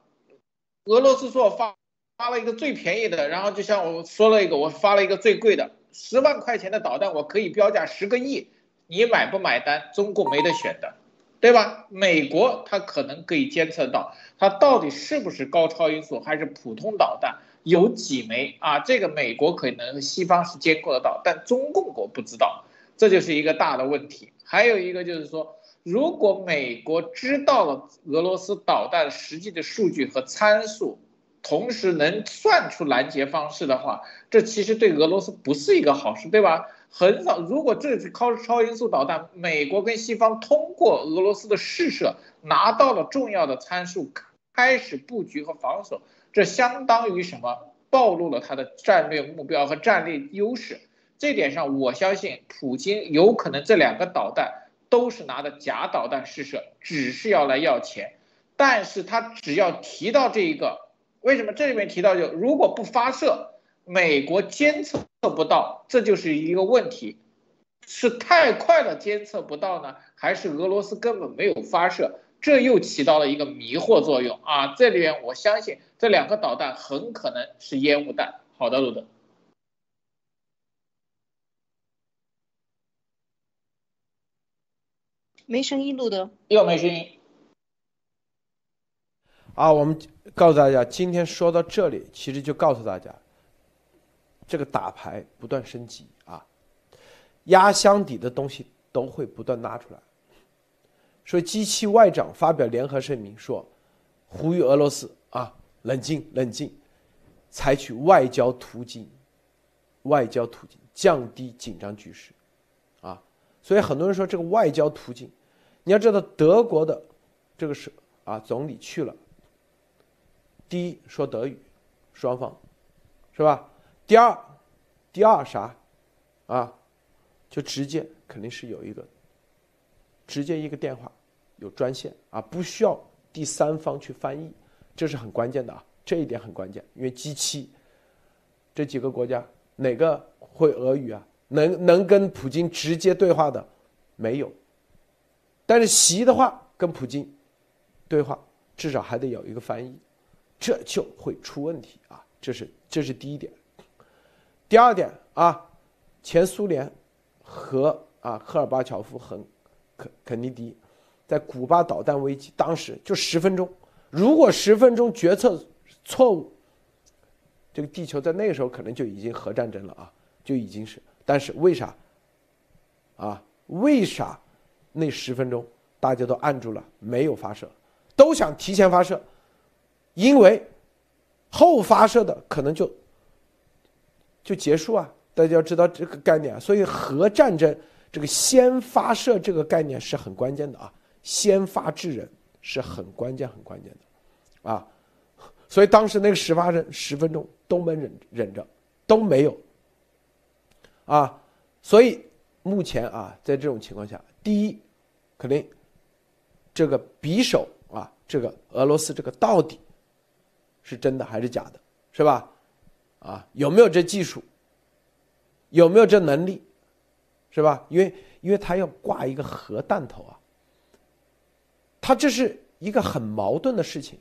俄罗斯说我发发了一个最便宜的，然后就像我说了一个，我发了一个最贵的。十万块钱的导弹，我可以标价十个亿，你买不买单？中共没得选的，对吧？美国它可能可以监测到，它到底是不是高超音速还是普通导弹，有几枚啊？这个美国可能西方是监控得到，但中共我不知道，这就是一个大的问题。还有一个就是说，如果美国知道了俄罗斯导弹实际的数据和参数。同时能算出拦截方式的话，这其实对俄罗斯不是一个好事，对吧？很少，如果这是靠超音速导弹，美国跟西方通过俄罗斯的试射拿到了重要的参数，开始布局和防守，这相当于什么？暴露了他的战略目标和战略优势。这点上，我相信普京有可能这两个导弹都是拿的假导弹试射，只是要来要钱。但是他只要提到这一个。为什么这里面提到就如果不发射，美国监测不到，这就是一个问题，是太快了监测不到呢，还是俄罗斯根本没有发射？这又起到了一个迷惑作用啊！这里面我相信这两个导弹很可能是烟雾弹。好的，路德，没声音，路德又没声音。啊，我们告诉大家，今天说到这里，其实就告诉大家，这个打牌不断升级啊，压箱底的东西都会不断拉出来。所以机器外长发表联合声明说，呼吁俄罗斯啊，冷静冷静，采取外交途径，外交途径降低紧张局势，啊，所以很多人说这个外交途径，你要知道德国的这个是啊总理去了。第一说德语，双方，是吧？第二，第二啥，啊，就直接肯定是有一个，直接一个电话，有专线啊，不需要第三方去翻译，这是很关键的啊，这一点很关键，因为 G 七这几个国家哪个会俄语啊？能能跟普京直接对话的没有，但是习的话跟普京对话，至少还得有一个翻译。这就会出问题啊！这是这是第一点。第二点啊，前苏联和啊赫尔巴乔夫和肯肯尼迪在古巴导弹危机当时就十分钟，如果十分钟决策错误，这个地球在那个时候可能就已经核战争了啊，就已经是。但是为啥？啊，为啥那十分钟大家都按住了，没有发射，都想提前发射，因为后发射的可能就就结束啊。大家要知道这个概念啊，所以核战争这个先发射这个概念是很关键的啊，先发制人是很关键很关键的，啊，所以当时那个十发人十分钟都没忍忍着，都没有，啊，所以目前啊，在这种情况下，第一，肯定这个匕首啊，这个俄罗斯这个到底是真的还是假的，是吧？啊，有没有这技术？有没有这能力，是吧？因为因为他要挂一个核弹头啊，他这是一个很矛盾的事情。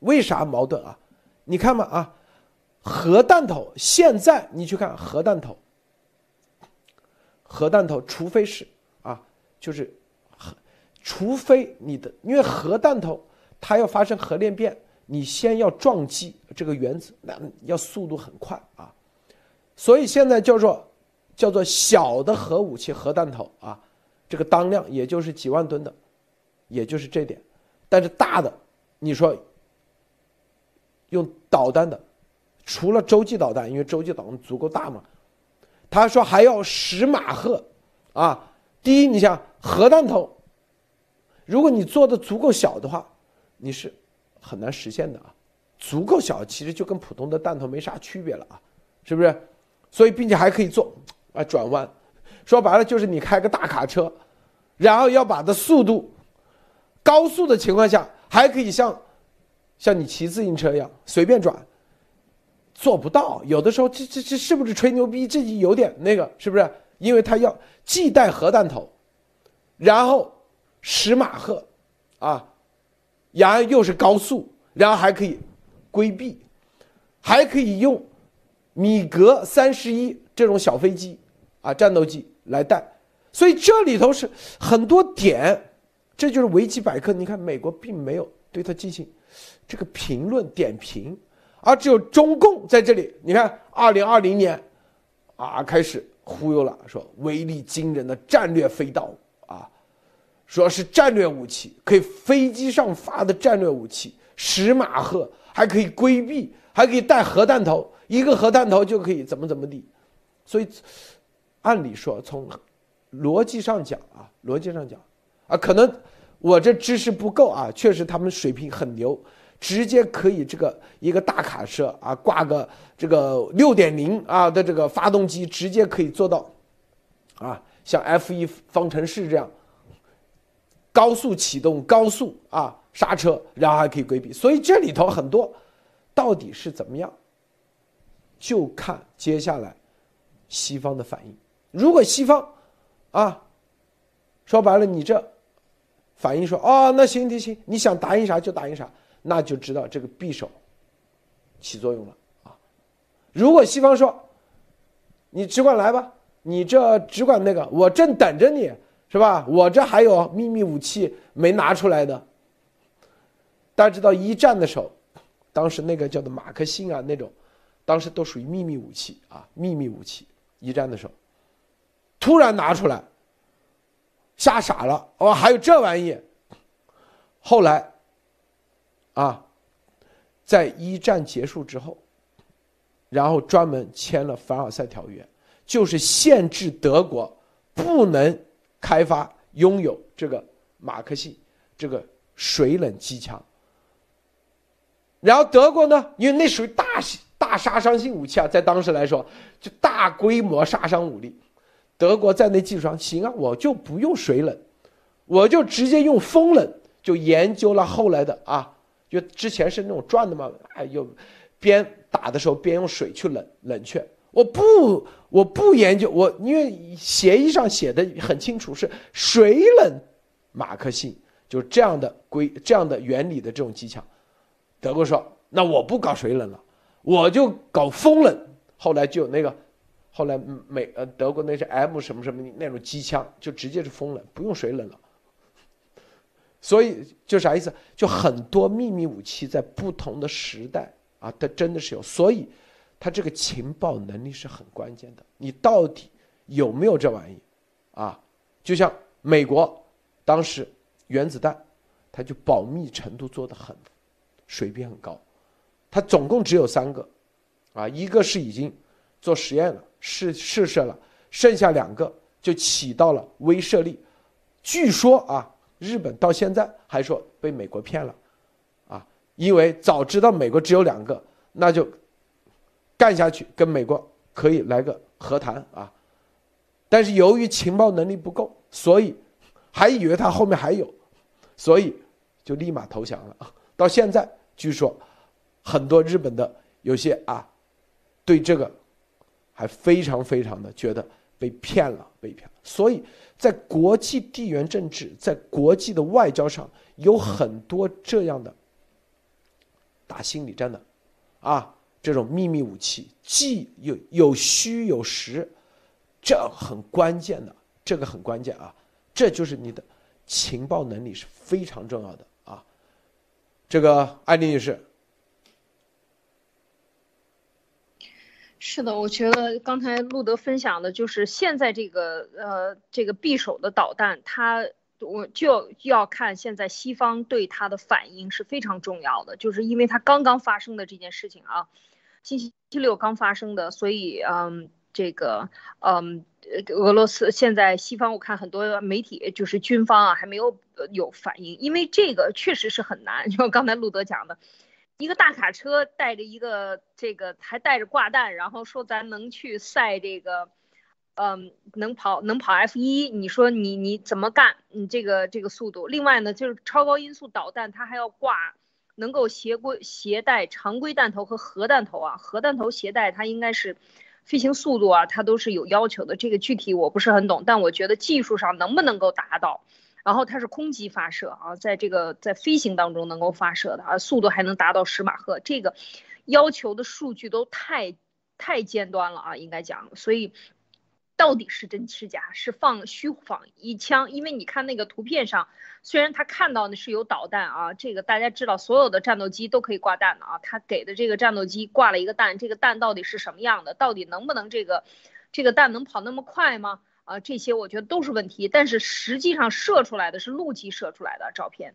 为啥矛盾啊？你看嘛啊，核弹头现在你去看核弹头，核弹头除非是啊，就是核，除非你的，因为核弹头它要发生核裂变，你先要撞击这个原子，那要速度很快啊。所以现在叫做叫做小的核武器核弹头啊，这个当量也就是几万吨的，也就是这点。但是大的，你说用导弹的，除了洲际导弹，因为洲际导弹足够大嘛，他说还要十马赫啊。第一，你想核弹头，如果你做的足够小的话，你是很难实现的啊。足够小，其实就跟普通的弹头没啥区别了啊，是不是？所以，并且还可以做啊转弯，说白了就是你开个大卡车，然后要把的速度高速的情况下，还可以像像你骑自行车一样随便转，做不到。有的时候这这这是不是吹牛逼？这就有点那个是不是？因为它要既带核弹头，然后十马赫啊，然后又是高速，然后还可以规避，还可以用。米格三十一这种小飞机啊，战斗机来带，所以这里头是很多点，这就是维基百科。你看，美国并没有对它进行这个评论点评，而只有中共在这里。你看，二零二零年啊，开始忽悠了，说威力惊人的战略飞刀啊，说是战略武器，可以飞机上发的战略武器，十马赫还可以规避，还可以带核弹头。一个核弹头就可以怎么怎么地，所以按理说从逻辑上讲啊，逻辑上讲啊，可能我这知识不够啊，确实他们水平很牛，直接可以这个一个大卡车啊，挂个这个六点零啊的这个发动机，直接可以做到啊，像 F 一方程式这样高速启动、高速啊刹车，然后还可以规避，所以这里头很多到底是怎么样？就看接下来西方的反应。如果西方啊，说白了，你这反应说哦，那行行行，你想答应啥就答应啥，那就知道这个匕首起作用了啊。如果西方说你只管来吧，你这只管那个，我正等着你是吧？我这还有秘密武器没拿出来的。大家知道一战的时候，当时那个叫做马克沁啊那种。当时都属于秘密武器啊，秘密武器。一战的时候，突然拿出来，吓傻了。哦，还有这玩意。后来，啊，在一战结束之后，然后专门签了凡尔赛条约，就是限制德国不能开发、拥有这个马克沁这个水冷机枪。然后德国呢，因为那属于大。大杀伤性武器啊，在当时来说，就大规模杀伤武力。德国在那基础上，行啊，我就不用水冷，我就直接用风冷。就研究了后来的啊，就之前是那种转的嘛，哎，又边打的时候边用水去冷冷却。我不，我不研究，我因为协议上写的很清楚，是水冷马克沁，就是这样的规这样的原理的这种机枪。德国说，那我不搞水冷了。我就搞风冷，后来就有那个，后来美呃德国那是 M 什么什么那种机枪，就直接是风冷，不用水冷了。所以就啥意思？就很多秘密武器在不同的时代啊，它真的是有，所以他这个情报能力是很关键的。你到底有没有这玩意啊？就像美国当时原子弹，它就保密程度做得很水平很高，它总共只有三个，啊，一个是已经做实验了，试试射了，剩下两个就起到了威慑力。据说啊，日本到现在还说被美国骗了，啊，因为早知道美国只有两个，那就干下去，跟美国可以来个和谈啊。但是由于情报能力不够，所以还以为他后面还有，所以就立马投降了。到现在，据说很多日本的有些啊，对这个还非常非常的觉得被骗了，被骗了。所以在国际地缘政治，在国际的外交上，有很多这样的打心理战的啊，这种秘密武器，既有有虚有实。这很关键的，这个很关键啊！这就是你的情报能力是非常重要的啊！这个艾丽女士，是的，我觉得刚才路德分享的就是现在这个呃这个匕首的导弹，它我就要看现在西方对它的反应是非常重要的，就是因为它刚刚发生的这件事情啊，星期六刚发生的，所以嗯。这个，嗯，俄罗斯现在西方我看很多媒体就是军方啊还没有有反应，因为这个确实是很难。就刚才路德讲的，一个大卡车带着一个这个还带着挂弹，然后说咱能去赛这个，嗯，能跑能跑 F 一，你说你你怎么干？你这个这个速度。另外呢，就是超高音速导弹，它还要挂能够携规携带常规弹头和核弹头啊，核弹头携带它应该是。飞行速度啊，它都是有要求的。这个具体我不是很懂，但我觉得技术上能不能够达到，然后它是空机发射啊，在这个在飞行当中能够发射的啊，速度还能达到十马赫，这个要求的数据都太太尖端了啊，应该讲，所以。到底是真是假？是放虚仿一枪？因为你看那个图片上，虽然他看到的是有导弹啊，这个大家知道，所有的战斗机都可以挂弹的啊。他给的这个战斗机挂了一个弹，这个弹到底是什么样的？到底能不能这个这个弹能跑那么快吗？啊，这些我觉得都是问题。但是实际上射出来的是陆基射出来的照片。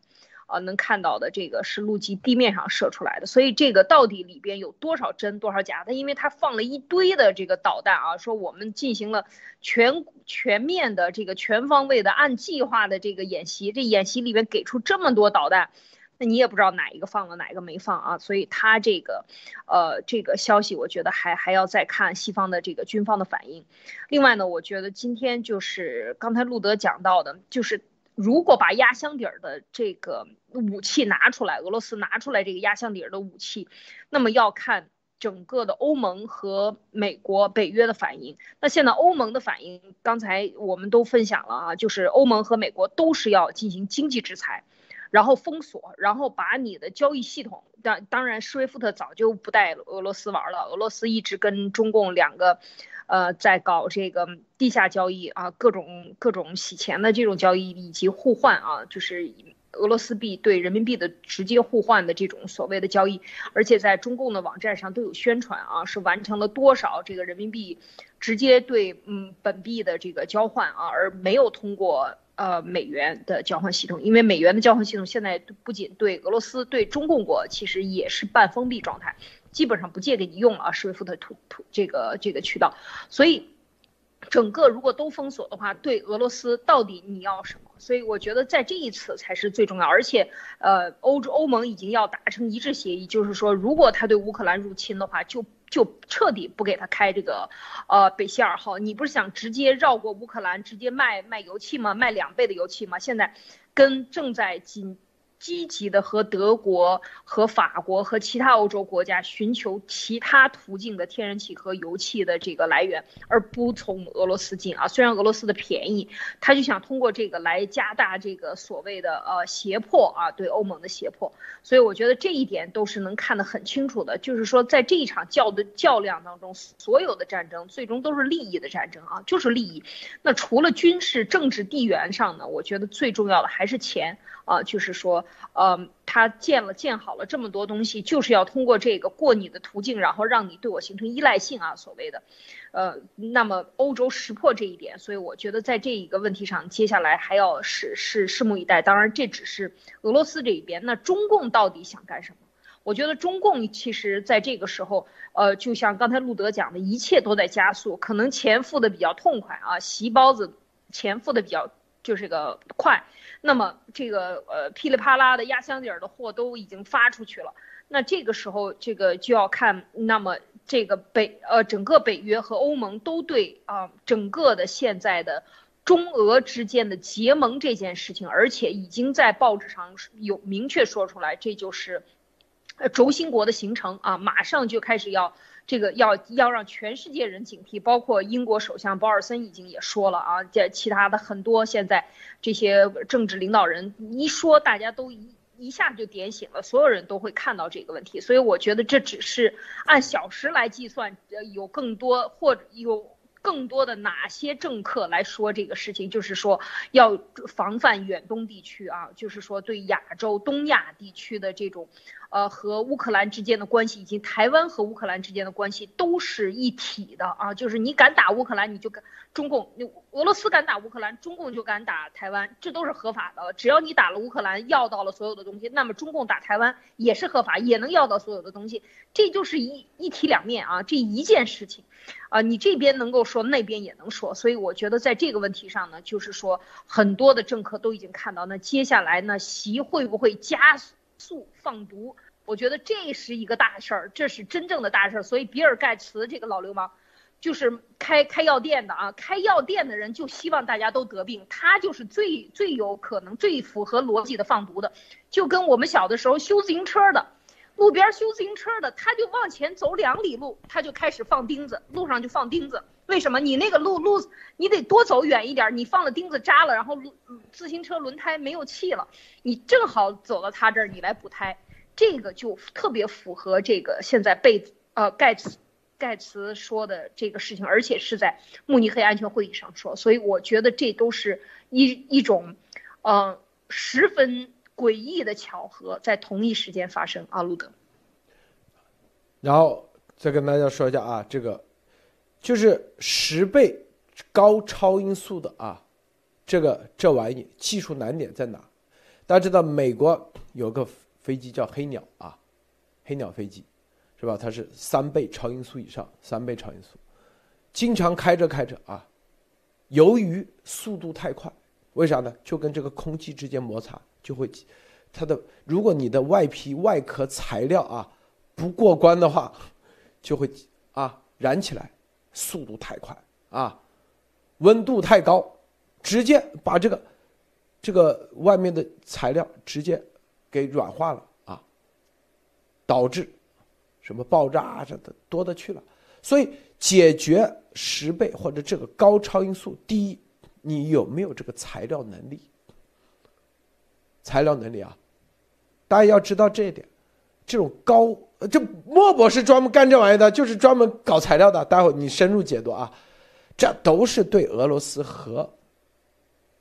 啊，能看到的这个是陆基地面上射出来的，所以这个到底里边有多少真多少假？它因为它放了一堆的这个导弹啊，说我们进行了全全面的这个全方位的按计划的这个演习，这演习里面给出这么多导弹，那你也不知道哪一个放了哪一个没放啊，所以它这个呃这个消息，我觉得还还要再看西方的这个军方的反应。另外呢，我觉得今天就是刚才路德讲到的，就是。如果把压箱底儿的这个武器拿出来，俄罗斯拿出来这个压箱底儿的武器，那么要看整个的欧盟和美国、北约的反应。那现在欧盟的反应，刚才我们都分享了啊，就是欧盟和美国都是要进行经济制裁，然后封锁，然后把你的交易系统，当当然，施威夫特早就不带俄罗斯玩了，俄罗斯一直跟中共两个。呃，在搞这个地下交易啊，各种各种洗钱的这种交易以及互换啊，就是俄罗斯币对人民币的直接互换的这种所谓的交易，而且在中共的网站上都有宣传啊，是完成了多少这个人民币直接对嗯本币的这个交换啊，而没有通过呃美元的交换系统，因为美元的交换系统现在不仅对俄罗斯对中共国其实也是半封闭状态。基本上不借给你用了啊，施威夫特图图这个这个渠道，所以整个如果都封锁的话，对俄罗斯到底你要什么？所以我觉得在这一次才是最重要，而且呃，欧洲欧盟已经要达成一致协议，就是说如果他对乌克兰入侵的话，就就彻底不给他开这个呃北溪二号。你不是想直接绕过乌克兰，直接卖卖油气吗？卖两倍的油气吗？现在跟正在紧。积极的和德国、和法国和其他欧洲国家寻求其他途径的天然气和油气的这个来源，而不从俄罗斯进啊。虽然俄罗斯的便宜，他就想通过这个来加大这个所谓的呃胁迫啊，对欧盟的胁迫。所以我觉得这一点都是能看得很清楚的，就是说在这一场较的较量当中，所有的战争最终都是利益的战争啊，就是利益。那除了军事、政治、地缘上呢，我觉得最重要的还是钱。啊，就是说，呃，他建了建好了这么多东西，就是要通过这个过你的途径，然后让你对我形成依赖性啊，所谓的，呃，那么欧洲识破这一点，所以我觉得在这一个问题上，接下来还要是是拭目以待。当然，这只是俄罗斯这一边，那中共到底想干什么？我觉得中共其实在这个时候，呃，就像刚才路德讲的，一切都在加速，可能钱付的比较痛快啊，席包子钱付的比较就是个快，那么这个呃噼里啪啦的压箱底儿的货都已经发出去了，那这个时候这个就要看，那么这个北呃整个北约和欧盟都对啊整个的现在的中俄之间的结盟这件事情，而且已经在报纸上有明确说出来，这就是。轴心国的形成啊，马上就开始要这个要要让全世界人警惕，包括英国首相鲍尔森已经也说了啊，这其他的很多现在这些政治领导人一说，大家都一一下就点醒了，所有人都会看到这个问题，所以我觉得这只是按小时来计算，呃，有更多或者有更多的哪些政客来说这个事情，就是说要防范远东地区啊，就是说对亚洲、东亚地区的这种。呃，和乌克兰之间的关系，以及台湾和乌克兰之间的关系都是一体的啊！就是你敢打乌克兰，你就敢中共；你俄罗斯敢打乌克兰，中共就敢打台湾，这都是合法的。只要你打了乌克兰，要到了所有的东西，那么中共打台湾也是合法，也能要到所有的东西。这就是一一体两面啊！这一件事情，啊，你这边能够说，那边也能说。所以我觉得在这个问题上呢，就是说很多的政客都已经看到，那接下来呢，习会不会加速？速放毒，我觉得这是一个大事儿，这是真正的大事儿。所以比尔盖茨这个老流氓，就是开开药店的啊，开药店的人就希望大家都得病，他就是最最有可能、最符合逻辑的放毒的。就跟我们小的时候修自行车的，路边修自行车的，他就往前走两里路，他就开始放钉子，路上就放钉子。为什么？你那个路路你得多走远一点，你放了钉子扎了，然后自行车轮胎没有气了，你正好走到他这儿，你来补胎，这个就特别符合这个现在被呃盖茨盖茨说的这个事情，而且是在慕尼黑安全会议上说，所以我觉得这都是一一种，呃十分诡异的巧合，在同一时间发生啊，路德。然后再跟大家说一下啊，这个。就是十倍高超音速的啊，这个这玩意技术难点在哪？大家知道美国有个飞机叫黑鸟啊，黑鸟飞机是吧？它是三倍超音速以上，三倍超音速，经常开着开着啊，由于速度太快，为啥呢？就跟这个空气之间摩擦就会，它的如果你的外皮外壳材料啊不过关的话，就会啊燃起来。速度太快啊，温度太高，直接把这个这个外面的材料直接给软化了啊，导致什么爆炸啊，这的多的去了。所以解决十倍或者这个高超音速，第一，你有没有这个材料能力？材料能力啊，大家要知道这一点，这种高。这莫博士专门干这玩意的，就是专门搞材料的。待会你深入解读啊，这都是对俄罗斯和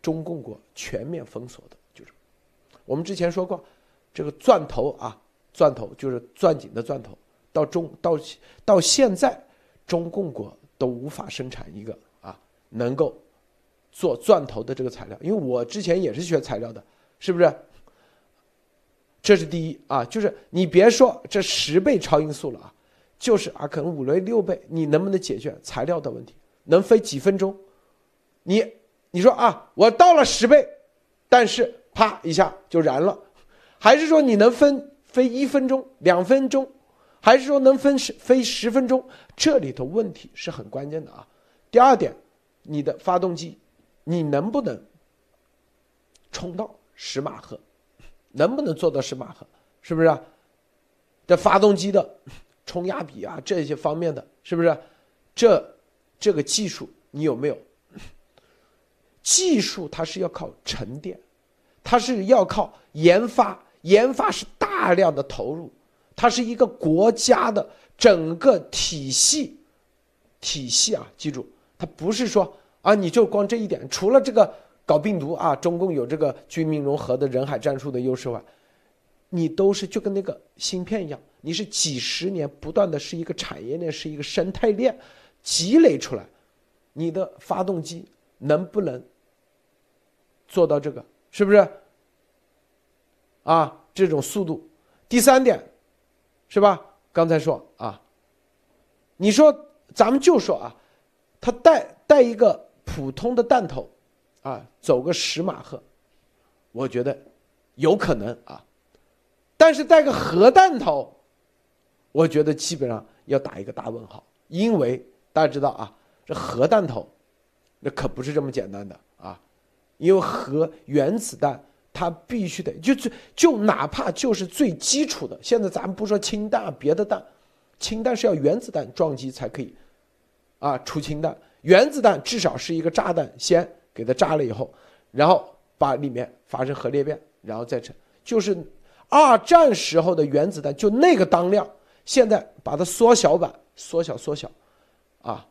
中共国全面封锁的。就是我们之前说过，这个钻头啊，钻头就是钻井的钻头，到中到到现在，中共国都无法生产一个啊能够做钻头的这个材料。因为我之前也是学材料的，是不是？这是第一啊，就是你别说这十倍超音速了啊，就是啊，可能五倍六倍，你能不能解决材料的问题？能飞几分钟？你你说啊，我到了十倍，但是啪一下就燃了，还是说你能分飞一分钟、两分钟，还是说能分十飞十分钟？这里头问题是很关键的啊。第二点，你的发动机，你能不能冲到十马赫？能不能做到十马赫？是不是？啊这发动机的冲压比啊，这些方面的，是不是？这这个技术你有没有？技术它是要靠沉淀，它是要靠研发，研发是大量的投入，它是一个国家的整个体系体系啊！记住，它不是说啊，你就光这一点，除了这个。搞病毒啊，中共有这个军民融合的人海战术的优势外，你都是就跟那个芯片一样，你是几十年不断的是一个产业链，是一个生态链积累出来，你的发动机能不能做到这个？是不是？啊，这种速度。第三点，是吧？刚才说啊，你说咱们就说啊，他带带一个普通的弹头，啊，走个十马赫，我觉得有可能啊。但是带个核弹头，我觉得基本上要打一个大问号，因为大家知道啊，这核弹头，那可不是这么简单的啊，因为核原子弹。它必须得就就就哪怕就是最基础的，现在咱们不说氢弹别的弹，氢弹是要原子弹撞击才可以，啊，出氢弹，原子弹至少是一个炸弹，先给它炸了以后，然后把里面发生核裂变，然后再成，就是二战时候的原子弹就那个当量，现在把它缩小版，缩小缩小，啊，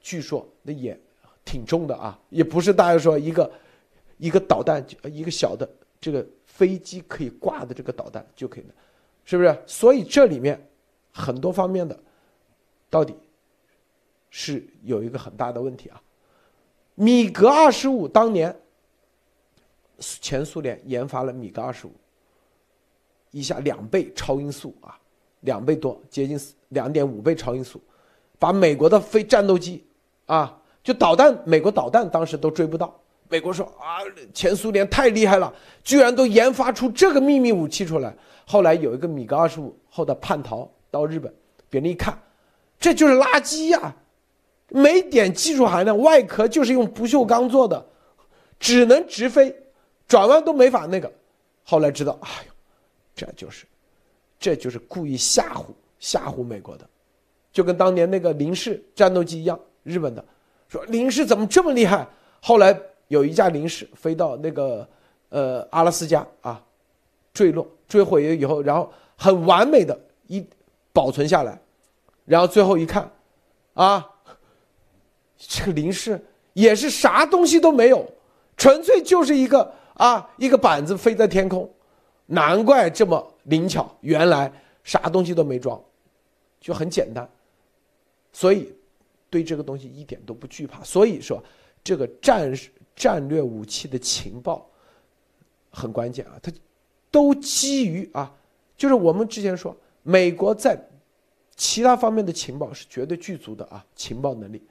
据说那也挺重的啊，也不是大家说一个。一个导弹，一个小的这个飞机可以挂的这个导弹就可以了，是不是？所以这里面很多方面的，到底是有一个很大的问题啊。米格二十五当年，前苏联研发了米格二十五，一下两倍超音速啊，两倍多，接近两点五倍超音速，把美国的飞战斗机啊，就导弹，美国导弹当时都追不到。美国说啊，前苏联太厉害了，居然都研发出这个秘密武器出来。后来有一个米格二十五后的叛逃到日本，别人一看，这就是垃圾呀，没点技术含量，外壳就是用不锈钢做的，只能直飞，转弯都没法那个。后来知道，哎呦，这就是，这就是故意吓唬吓唬美国的，就跟当年那个零式战斗机一样，日本的说零式怎么这么厉害，后来。有一架零式飞到那个呃阿拉斯加啊，坠落坠毁以后，然后很完美的一保存下来，然后最后一看，啊，这个零式也是啥东西都没有，纯粹就是一个啊一个板子飞在天空，难怪这么灵巧，原来啥东西都没装，就很简单，所以对这个东西一点都不惧怕，所以说这个战。战略武器的情报很关键啊，它都基于啊，就是我们之前说，美国在其他方面的情报是绝对具足的啊，情报能力，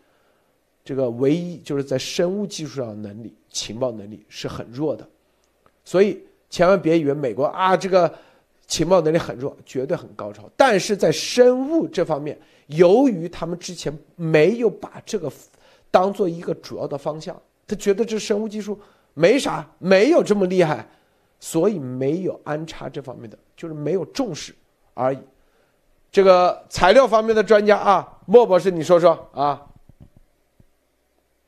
这个唯一就是在生物技术上能力，情报能力是很弱的，所以千万别以为美国啊这个情报能力很弱，绝对很高超，但是在生物这方面，由于他们之前没有把这个当做一个主要的方向。他觉得这生物技术没啥，没有这么厉害，所以没有安插这方面的，就是没有重视而已。这个材料方面的专家啊，莫博士，你说说啊。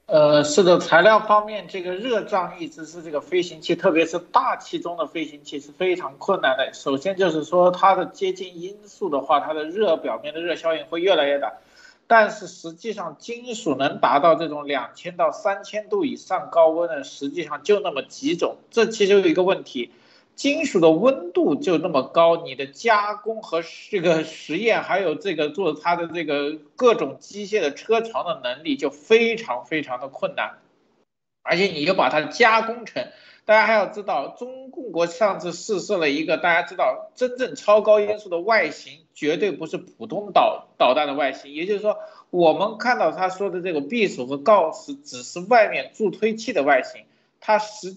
呃，是的，材料方面，这个热胀一直是这个飞行器，特别是大气中的飞行器是非常困难的。首先就是说，它的接近音速的话，它的热表面的热效应会越来越大。但是实际上，金属能达到这种两千到三千度以上高温的，实际上就那么几种。这其实有一个问题，金属的温度就那么高，你的加工和这个实验，还有这个做它的这个各种机械的车床的能力就非常非常的困难，而且你又把它加工成。大家还要知道，中共国上次试射了一个，大家知道，真正超高音速的外形绝对不是普通导导弹的外形。也就是说，我们看到他说的这个匕首和锆石只是外面助推器的外形，它实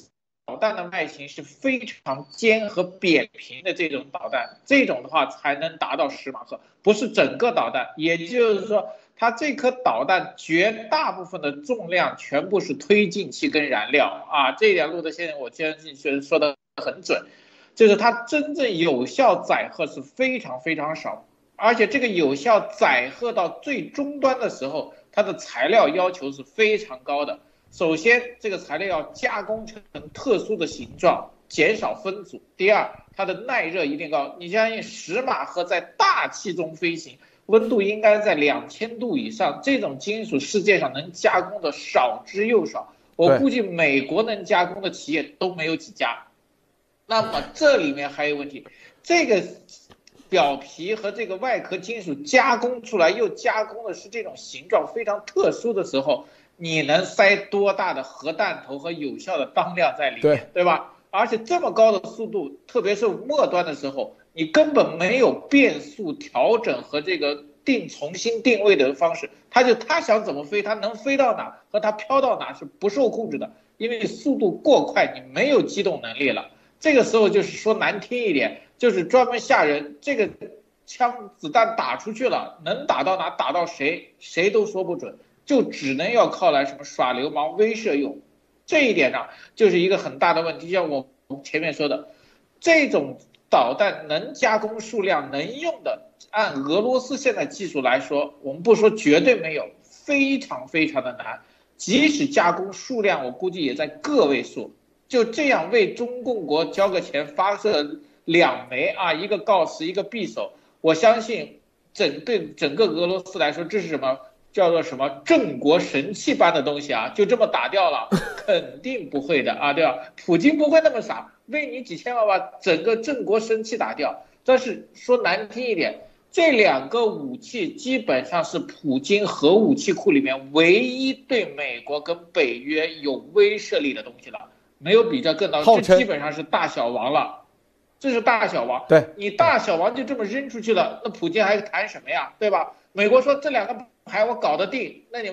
导弹的外形是非常尖和扁平的这种导弹，这种的话才能达到十马赫，不是整个导弹。也就是说。它这颗导弹绝大部分的重量全部是推进器跟燃料啊，这一点路德先生我相信确实说的很准，就是它真正有效载荷是非常非常少，而且这个有效载荷到最终端的时候，它的材料要求是非常高的。首先，这个材料要加工成特殊的形状，减少分组；第二，它的耐热一定高。你相信石马赫在大气中飞行？温度应该在两千度以上，这种金属世界上能加工的少之又少。我估计美国能加工的企业都没有几家。那么这里面还有问题，这个表皮和这个外壳金属加工出来，又加工的是这种形状非常特殊的时候，你能塞多大的核弹头和有效的当量在里面，对吧？而且这么高的速度，特别是末端的时候，你根本没有变速调整和这个定重新定位的方式，它就它想怎么飞，它能飞到哪和它飘到哪是不受控制的，因为速度过快，你没有机动能力了。这个时候就是说难听一点，就是专门吓人。这个枪子弹打出去了，能打到哪，打到谁，谁都说不准，就只能要靠来什么耍流氓威慑用。这一点上就是一个很大的问题。像我前面说的，这种导弹能加工数量能用的，按俄罗斯现在技术来说，我们不说绝对没有，非常非常的难。即使加工数量，我估计也在个位数。就这样为中共国交个钱，发射两枚啊，一个锆石，一个匕首。我相信，整对整个俄罗斯来说，这是什么叫做什么镇国神器般的东西啊？就这么打掉了，肯定不会的啊，对吧？普京不会那么傻，为你几千万把整个镇国神器打掉。但是说难听一点，这两个武器基本上是普京核武器库里面唯一对美国跟北约有威慑力的东西了。没有比这更高，这基本上是大小王了，这是大小王。对你大小王就这么扔出去了，那普京还谈什么呀？对吧？美国说这两个牌我搞得定，那你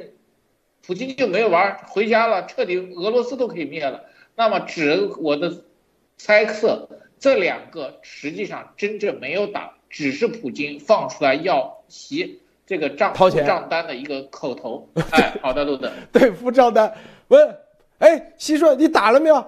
普京就没有玩，回家了，彻底俄罗斯都可以灭了。那么，只我的猜测，这两个实际上真正没有打，只是普京放出来要提这个账掏钱账单的一个口头。哎，好的，路德。对，付账单问。哎，蟋蟀，你打了没有？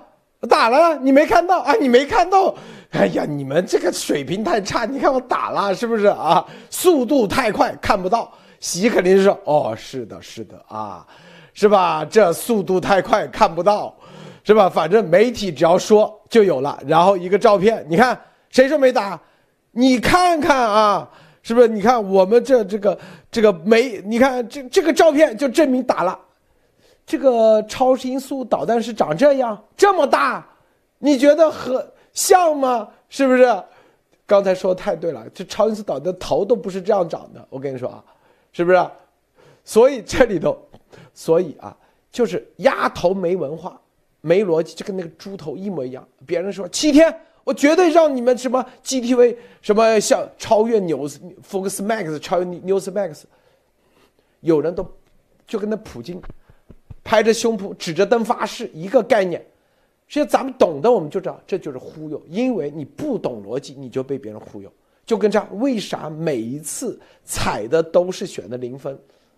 打了，你没看到啊？你没看到？哎呀，你们这个水平太差！你看我打了，是不是啊？速度太快，看不到。喜肯定是，哦，是的，是的啊，是吧？这速度太快，看不到，是吧？反正媒体只要说就有了。然后一个照片，你看谁说没打？你看看啊，是不是？你看我们这这个这个没，你看这这个照片就证明打了。这个超音速导弹是长这样这么大，你觉得和像吗？是不是？刚才说的太对了，这超音速导弹头都不是这样长的。我跟你说啊，是不是？所以这里头，所以啊，就是丫头没文化、没逻辑，就跟那个猪头一模一样。别人说七天，我绝对让你们什么 GTV 什么像超越 News Fox Max 超越 News Max，有人都就跟那普京。拍着胸脯指着灯发誓，一个概念。实际咱们懂的，我们就知道这就是忽悠。因为你不懂逻辑，你就被别人忽悠。就跟这样，为啥每一次踩的都是选的零分，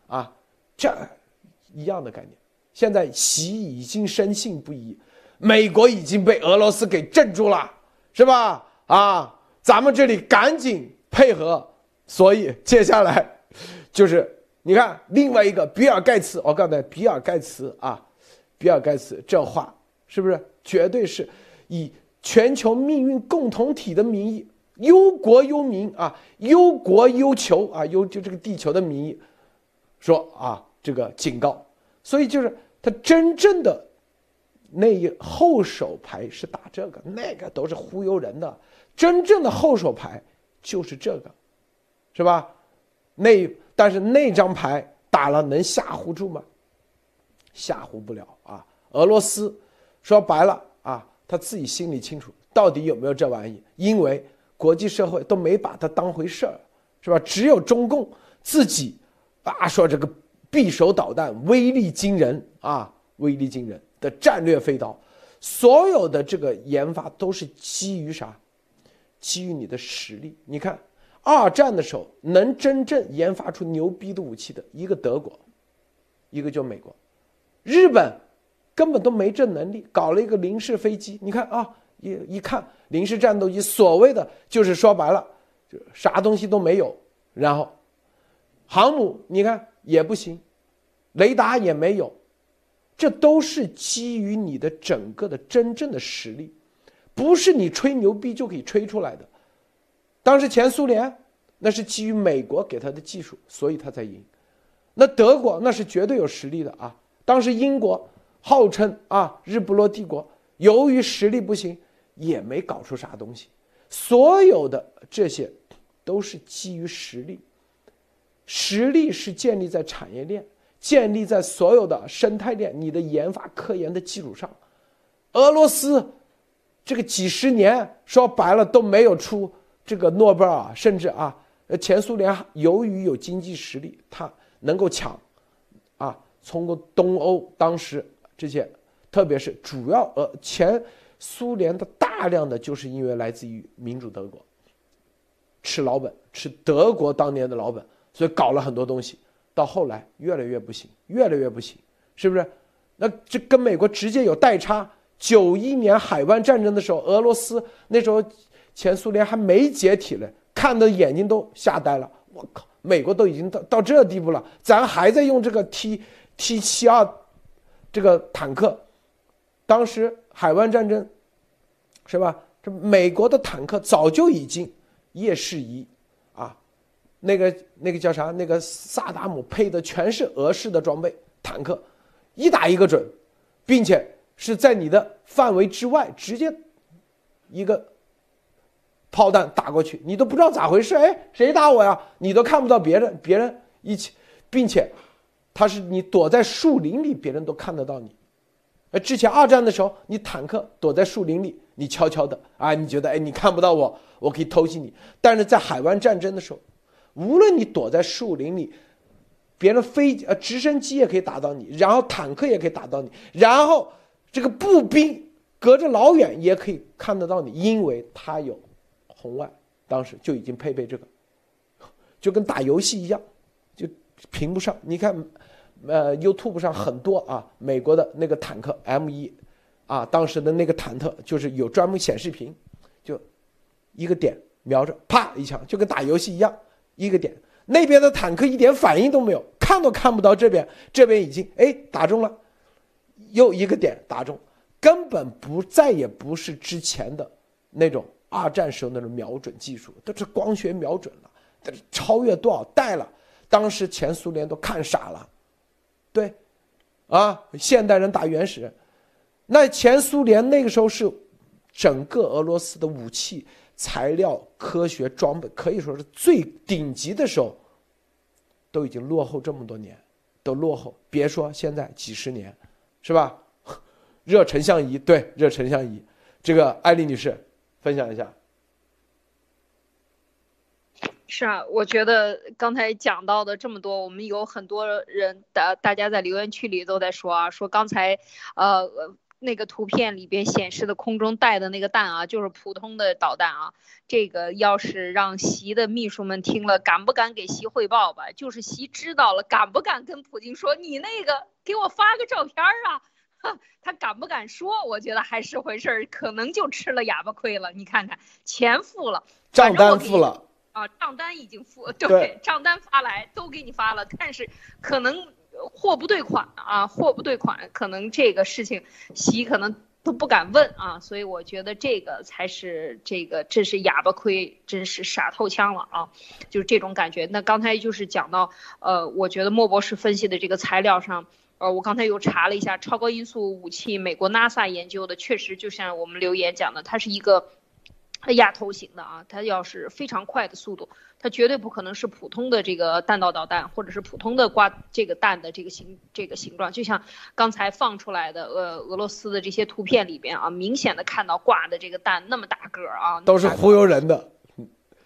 啊，这一样的概念。现在习已经深信不疑，美国已经被俄罗斯给镇住了，是吧？啊，咱们这里赶紧配合。所以接下来就是。你看另外一个比尔盖茨，我告诉你，比尔盖茨啊，比尔盖茨这话是不是绝对是以全球命运共同体的名义，忧国忧民啊，忧国忧球啊，忧就这个地球的名义，说啊这个警告，所以就是他真正的那一后手牌是打这个，那个都是忽悠人的，真正的后手牌就是这个，是吧？那。但是那张牌打了能吓唬住吗？吓唬不了啊！俄罗斯说白了啊，他自己心里清楚，到底有没有这玩意？因为国际社会都没把它当回事儿，是吧？只有中共自己啊说这个匕首导弹威力惊人啊，威力惊人的战略飞刀，所有的这个研发都是基于啥？基于你的实力。你看。二战的时候，能真正研发出牛逼的武器的一个德国，一个就美国，日本根本都没这能力，搞了一个零式飞机。你看啊，一一看零式战斗机，所谓的就是说白了，就啥东西都没有。然后航母你看也不行，雷达也没有，这都是基于你的整个的真正的实力，不是你吹牛逼就可以吹出来的。当时前苏联那是基于美国给他的技术，所以他才赢。那德国那是绝对有实力的啊。当时英国号称啊日不落帝国，由于实力不行，也没搞出啥东西。所有的这些，都是基于实力。实力是建立在产业链，建立在所有的生态链，你的研发科研的基础上。俄罗斯这个几十年说白了都没有出这个诺贝尔，甚至啊，前苏联由于有经济实力，它能够抢，啊，通过东欧当时这些，特别是主要呃前苏联的大量的就是因为来自于民主德国，吃老本，吃德国当年的老本。所以搞了很多东西，到后来越来越不行，越来越不行，是不是？那这跟美国直接有代差。九一年海湾战争的时候，俄罗斯那时候前苏联还没解体呢，看的眼睛都吓呆了。我靠，美国都已经到到这地步了，咱还在用这个 T T 七二这个坦克。当时海湾战争是吧？这美国的坦克早就已经夜视仪啊。那个那个叫啥？那个萨达姆配的全是俄式的装备，坦克，一打一个准，并且是在你的范围之外，直接一个炮弹打过去，你都不知道咋回事。哎，谁打我呀？你都看不到别人，别人一起，并且他是你躲在树林里，别人都看得到你。呃，之前二战的时候，你坦克躲在树林里，你悄悄的啊，你觉得哎，你看不到我，我可以偷袭你。但是在海湾战争的时候。无论你躲在树林里，别人飞呃直升机也可以打到你，然后坦克也可以打到你，然后这个步兵隔着老远也可以看得到你，因为它有红外，当时就已经配备这个，就跟打游戏一样，就屏幕上你看，呃，YouTube 上很多啊，美国的那个坦克 M 一，啊，当时的那个坦克就是有专门显示屏，就一个点瞄着，啪一枪，就跟打游戏一样。一个点，那边的坦克一点反应都没有，看都看不到这边，这边已经哎打中了，又一个点打中，根本不再也不是之前的那种二战时候那种瞄准技术，都是光学瞄准了，这是超越多少代了？当时前苏联都看傻了，对，啊，现代人打原始，那前苏联那个时候是整个俄罗斯的武器。材料、科学装备可以说是最顶级的时候，都已经落后这么多年，都落后。别说现在几十年，是吧？热成像仪，对，热成像仪，这个艾丽女士分享一下。是啊，我觉得刚才讲到的这么多，我们有很多人的大家在留言区里都在说啊，说刚才呃。那个图片里边显示的空中带的那个弹啊，就是普通的导弹啊。这个要是让习的秘书们听了，敢不敢给习汇报吧？就是习知道了，敢不敢跟普京说你那个给我发个照片啊？他敢不敢说？我觉得还是回事儿，可能就吃了哑巴亏了。你看看，钱付了，账单付了啊，账单已经付，对，账单发来都给你发了，但是可能。货不对款啊，货不对款，可能这个事情，习可能都不敢问啊，所以我觉得这个才是这个，真是哑巴亏，真是傻透枪了啊，就是这种感觉。那刚才就是讲到，呃，我觉得莫博士分析的这个材料上，呃，我刚才又查了一下，超高音速武器，美国 NASA 研究的，确实就像我们留言讲的，它是一个。亚头型的啊，它要是非常快的速度，它绝对不可能是普通的这个弹道导弹，或者是普通的挂这个弹的这个形这个形状。就像刚才放出来的呃俄罗斯的这些图片里边啊，明显的看到挂的这个弹那么大个儿啊，都是忽悠人的，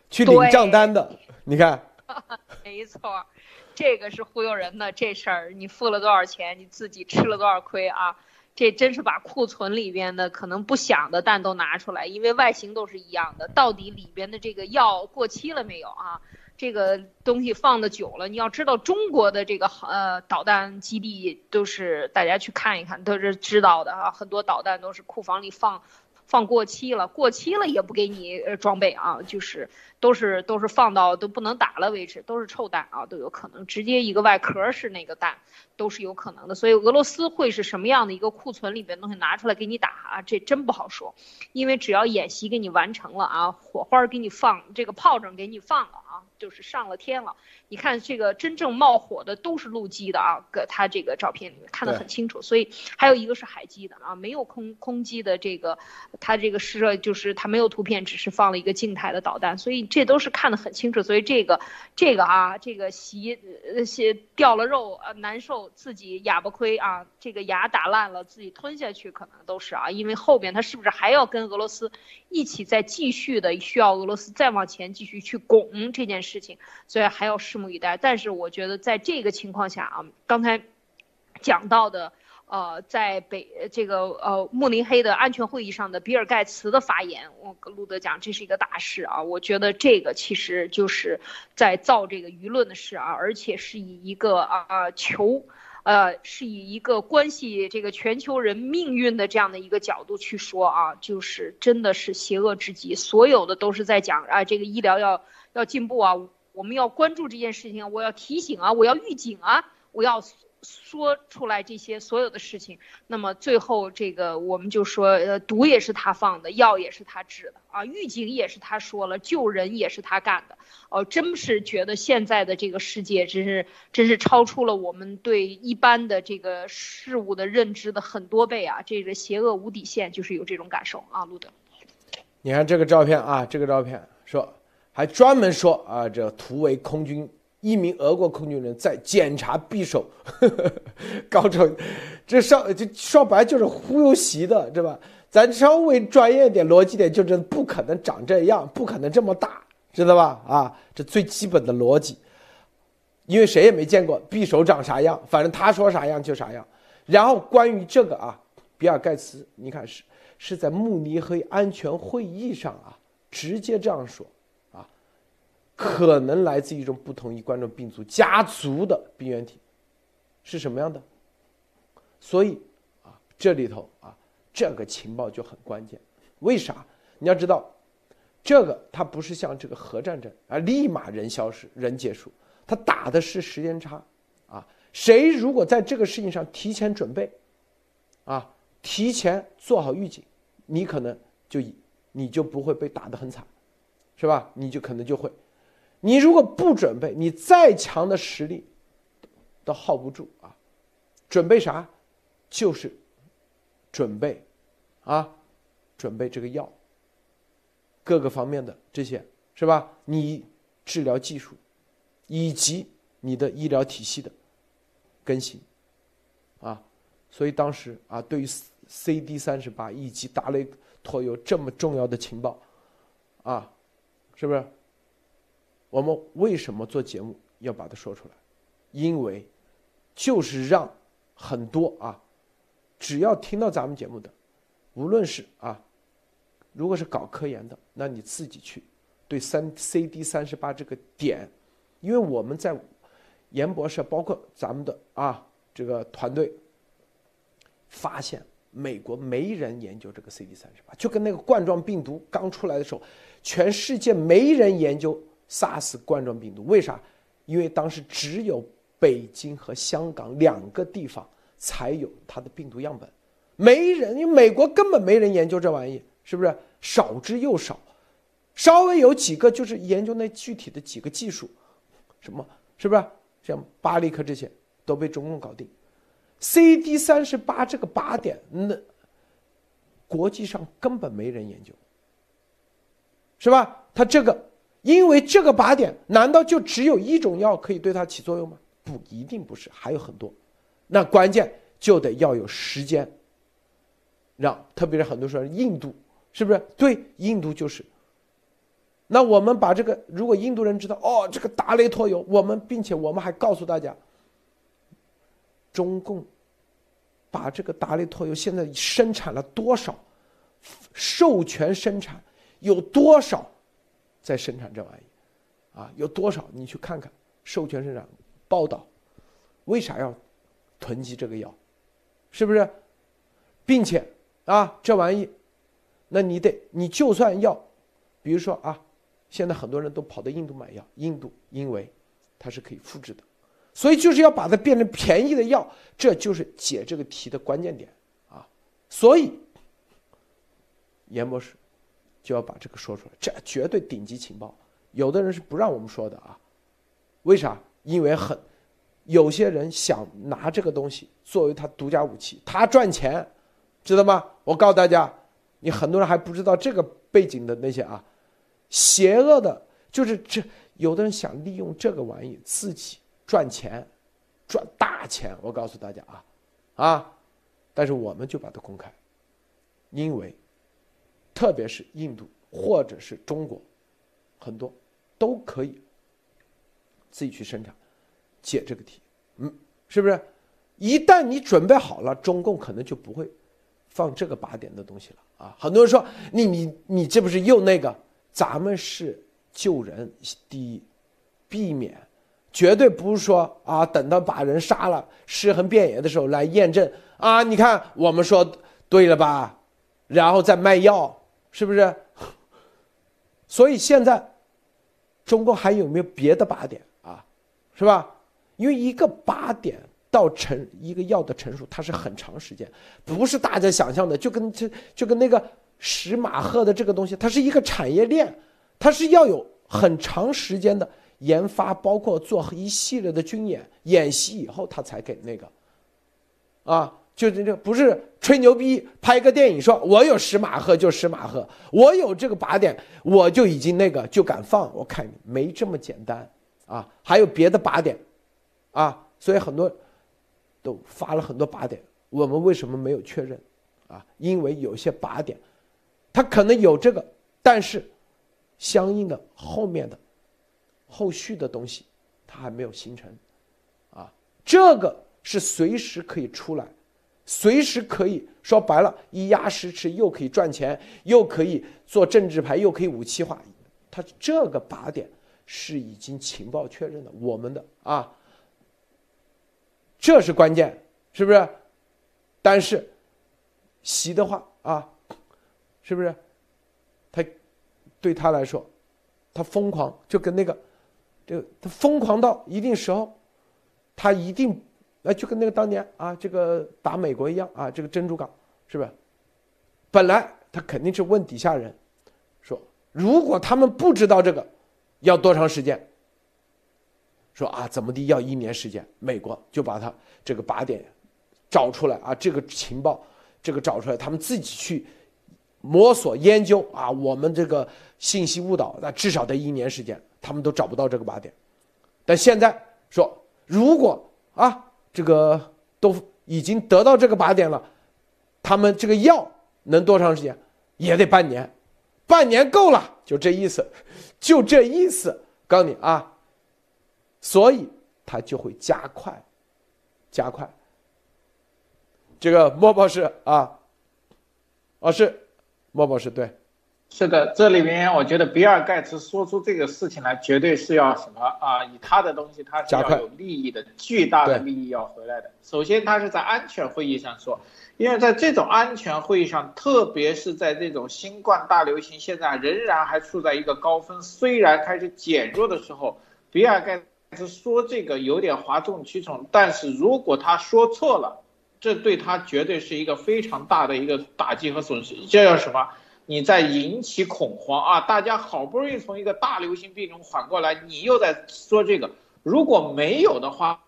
去领账单的。你看，没错，这个是忽悠人的这事儿，你付了多少钱，你自己吃了多少亏啊？这真是把库存里边的可能不响的弹都拿出来，因为外形都是一样的。到底里边的这个药过期了没有啊？这个东西放的久了，你要知道中国的这个呃导弹基地都是大家去看一看都是知道的啊，很多导弹都是库房里放。放过期了，过期了也不给你呃装备啊，就是都是都是放到都不能打了为止，都是臭弹啊，都有可能直接一个外壳是那个弹，都是有可能的。所以俄罗斯会是什么样的一个库存里边东西拿出来给你打啊？这真不好说，因为只要演习给你完成了啊，火花给你放，这个炮仗给你放了啊，就是上了天了。你看这个真正冒火的都是陆基的啊，搁他这个照片里面看得很清楚。所以还有一个是海基的啊，没有空空基的这个，他这个试就是他没有图片，只是放了一个静态的导弹，所以这都是看得很清楚。所以这个这个啊，这个席呃些掉了肉啊难受，自己哑巴亏啊，这个牙打烂了自己吞下去可能都是啊，因为后边他是不是还要跟俄罗斯一起再继续的需要俄罗斯再往前继续去拱这件事情，所以还要拭目以待。但是我觉得在这个情况下啊，刚才讲到的，呃，在北这个呃慕尼黑的安全会议上的比尔盖茨的发言，我跟路德讲这是一个大事啊。我觉得这个其实就是在造这个舆论的事啊，而且是以一个啊求。呃，是以一个关系这个全球人命运的这样的一个角度去说啊，就是真的是邪恶至极，所有的都是在讲啊，这个医疗要要进步啊，我们要关注这件事情，我要提醒啊，我要预警啊，我要。说出来这些所有的事情，那么最后这个我们就说，呃，毒也是他放的，药也是他制的啊，预警也是他说了，救人也是他干的，哦，真是觉得现在的这个世界真是真是超出了我们对一般的这个事物的认知的很多倍啊，这个邪恶无底线，就是有这种感受啊，路德。你看这个照片啊，这个照片说还专门说啊，这图为空军。一名俄国空军人在检查匕首，高超，这上这说白就是忽悠袭的，对吧？咱稍微专业点、逻辑点，就是不可能长这样，不可能这么大，知道吧？啊，这最基本的逻辑，因为谁也没见过匕首长啥样，反正他说啥样就啥样。然后关于这个啊，比尔盖茨，你看是是在慕尼黑安全会议上啊，直接这样说。可能来自一种不同于冠状病毒家族的病原体，是什么样的？所以啊，这里头啊，这个情报就很关键。为啥？你要知道，这个它不是像这个核战争啊，立马人消失、人结束，它打的是时间差啊。谁如果在这个事情上提前准备，啊，提前做好预警，你可能就你就不会被打得很惨，是吧？你就可能就会。你如果不准备，你再强的实力都耗不住啊！准备啥？就是准备啊，准备这个药，各个方面的这些是吧？你治疗技术以及你的医疗体系的更新啊，所以当时啊，对于 CD 三十八以及达雷托有这么重要的情报啊，是不是？我们为什么做节目要把它说出来？因为就是让很多啊，只要听到咱们节目的，无论是啊，如果是搞科研的，那你自己去对三 CD 三十八这个点，因为我们在严博士包括咱们的啊这个团队发现，美国没人研究这个 CD 三十八，就跟那个冠状病毒刚出来的时候，全世界没人研究。SARS 冠状病毒为啥？因为当时只有北京和香港两个地方才有它的病毒样本，没人，因为美国根本没人研究这玩意，是不是？少之又少，稍微有几个就是研究那具体的几个技术，什么，是不是？像巴利克这些都被中共搞定，CD 三十八这个靶点，那国际上根本没人研究，是吧？它这个。因为这个靶点，难道就只有一种药可以对它起作用吗？不一定不是，还有很多。那关键就得要有时间，让特别是很多说印度是不是？对，印度就是。那我们把这个，如果印度人知道哦，这个达雷托有我们，并且我们还告诉大家，中共把这个达雷托油现在生产了多少，授权生产有多少？在生产这玩意，啊，有多少？你去看看授权生产报道，为啥要囤积这个药？是不是？并且啊，这玩意，那你得，你就算要，比如说啊，现在很多人都跑到印度买药，印度因为它是可以复制的，所以就是要把它变成便宜的药，这就是解这个题的关键点啊。所以，严博士。就要把这个说出来，这绝对顶级情报，有的人是不让我们说的啊，为啥？因为很有些人想拿这个东西作为他独家武器，他赚钱，知道吗？我告诉大家，你很多人还不知道这个背景的那些啊，邪恶的，就是这有的人想利用这个玩意自己赚钱，赚大钱。我告诉大家啊，啊，但是我们就把它公开，因为特别是印度或者是中国，很多。都可以自己去生产解这个题，嗯，是不是？一旦你准备好了，中共可能就不会放这个靶点的东西了啊！很多人说你你你这不是又那个？咱们是救人第一，避免绝对不是说啊，等到把人杀了尸横遍野的时候来验证啊！你看我们说对了吧？然后再卖药，是不是？所以现在。中国还有没有别的靶点啊？是吧？因为一个靶点到成一个药的成熟，它是很长时间，不是大家想象的，就跟这就跟那个十马赫的这个东西，它是一个产业链，它是要有很长时间的研发，包括做一系列的军演演习以后，它才给那个啊。就这这不是吹牛逼，拍个电影说我有十马赫就十马赫，我有这个靶点我就已经那个就敢放，我看没这么简单啊，还有别的靶点，啊，所以很多都发了很多靶点，我们为什么没有确认啊？因为有些靶点，它可能有这个，但是相应的后面的后续的东西它还没有形成，啊，这个是随时可以出来。随时可以说白了，一压十吃，又可以赚钱，又可以做政治牌，又可以武器化。他这个靶点是已经情报确认的，我们的啊，这是关键，是不是？但是习的话啊，是不是？他对他来说，他疯狂，就跟那个，这个他疯狂到一定时候，他一定。那就跟那个当年啊，这个打美国一样啊，这个珍珠港，是不是？本来他肯定是问底下人，说如果他们不知道这个，要多长时间？说啊，怎么地要一年时间？美国就把他这个靶点找出来啊，这个情报这个找出来，他们自己去摸索研究啊，我们这个信息误导，那至少得一年时间，他们都找不到这个靶点。但现在说，如果啊。这个都已经得到这个靶点了，他们这个药能多长时间？也得半年，半年够了，就这意思，就这意思。告诉你啊，所以他就会加快，加快。这个莫博士啊，哦是，莫博士对。是的，这里面我觉得比尔盖茨说出这个事情来，绝对是要什么啊？以他的东西，他是要有利益的，巨大的利益要回来的。首先，他是在安全会议上说，因为在这种安全会议上，特别是在这种新冠大流行现在仍然还处在一个高峰，虽然开始减弱的时候，比尔盖茨说这个有点哗众取宠，但是如果他说错了，这对他绝对是一个非常大的一个打击和损失。这叫什么？你在引起恐慌啊！大家好不容易从一个大流行病中缓过来，你又在说这个，如果没有的话，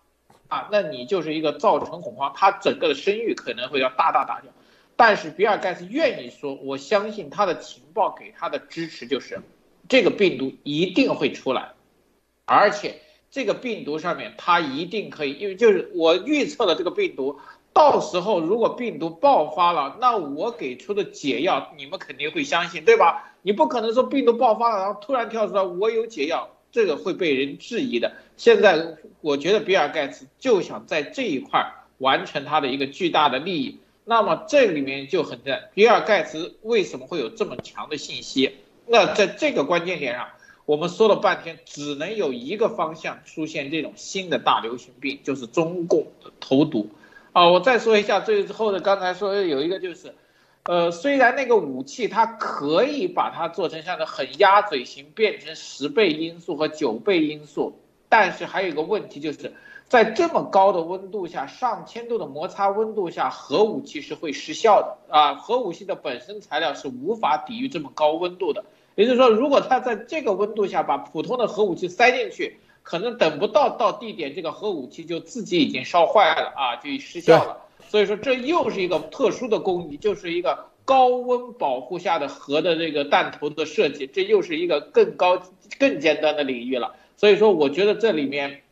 啊，那你就是一个造成恐慌，他整个的声誉可能会要大大打掉。但是比尔盖茨愿意说，我相信他的情报给他的支持就是，这个病毒一定会出来，而且这个病毒上面它一定可以，因为就是我预测的这个病毒。到时候如果病毒爆发了，那我给出的解药你们肯定会相信，对吧？你不可能说病毒爆发了，然后突然跳出来我有解药，这个会被人质疑的。现在我觉得比尔盖茨就想在这一块完成他的一个巨大的利益。那么这里面就很在比尔盖茨为什么会有这么强的信息？那在这个关键点上，我们说了半天，只能有一个方向出现这种新的大流行病，就是中共的投毒。啊，我再说一下最后的，刚才说有一个就是，呃，虽然那个武器它可以把它做成像个很鸭嘴型，变成十倍音速和九倍音速，但是还有一个问题就是，在这么高的温度下，上千度的摩擦温度下，核武器是会失效的啊，核武器的本身材料是无法抵御这么高温度的，也就是说，如果他在这个温度下把普通的核武器塞进去，可能等不到到地点，这个核武器就自己已经烧坏了啊，就失效了。所以说，这又是一个特殊的工艺，就是一个高温保护下的核的这个弹头的设计，这又是一个更高、更尖端的领域了。所以说，我觉得这里面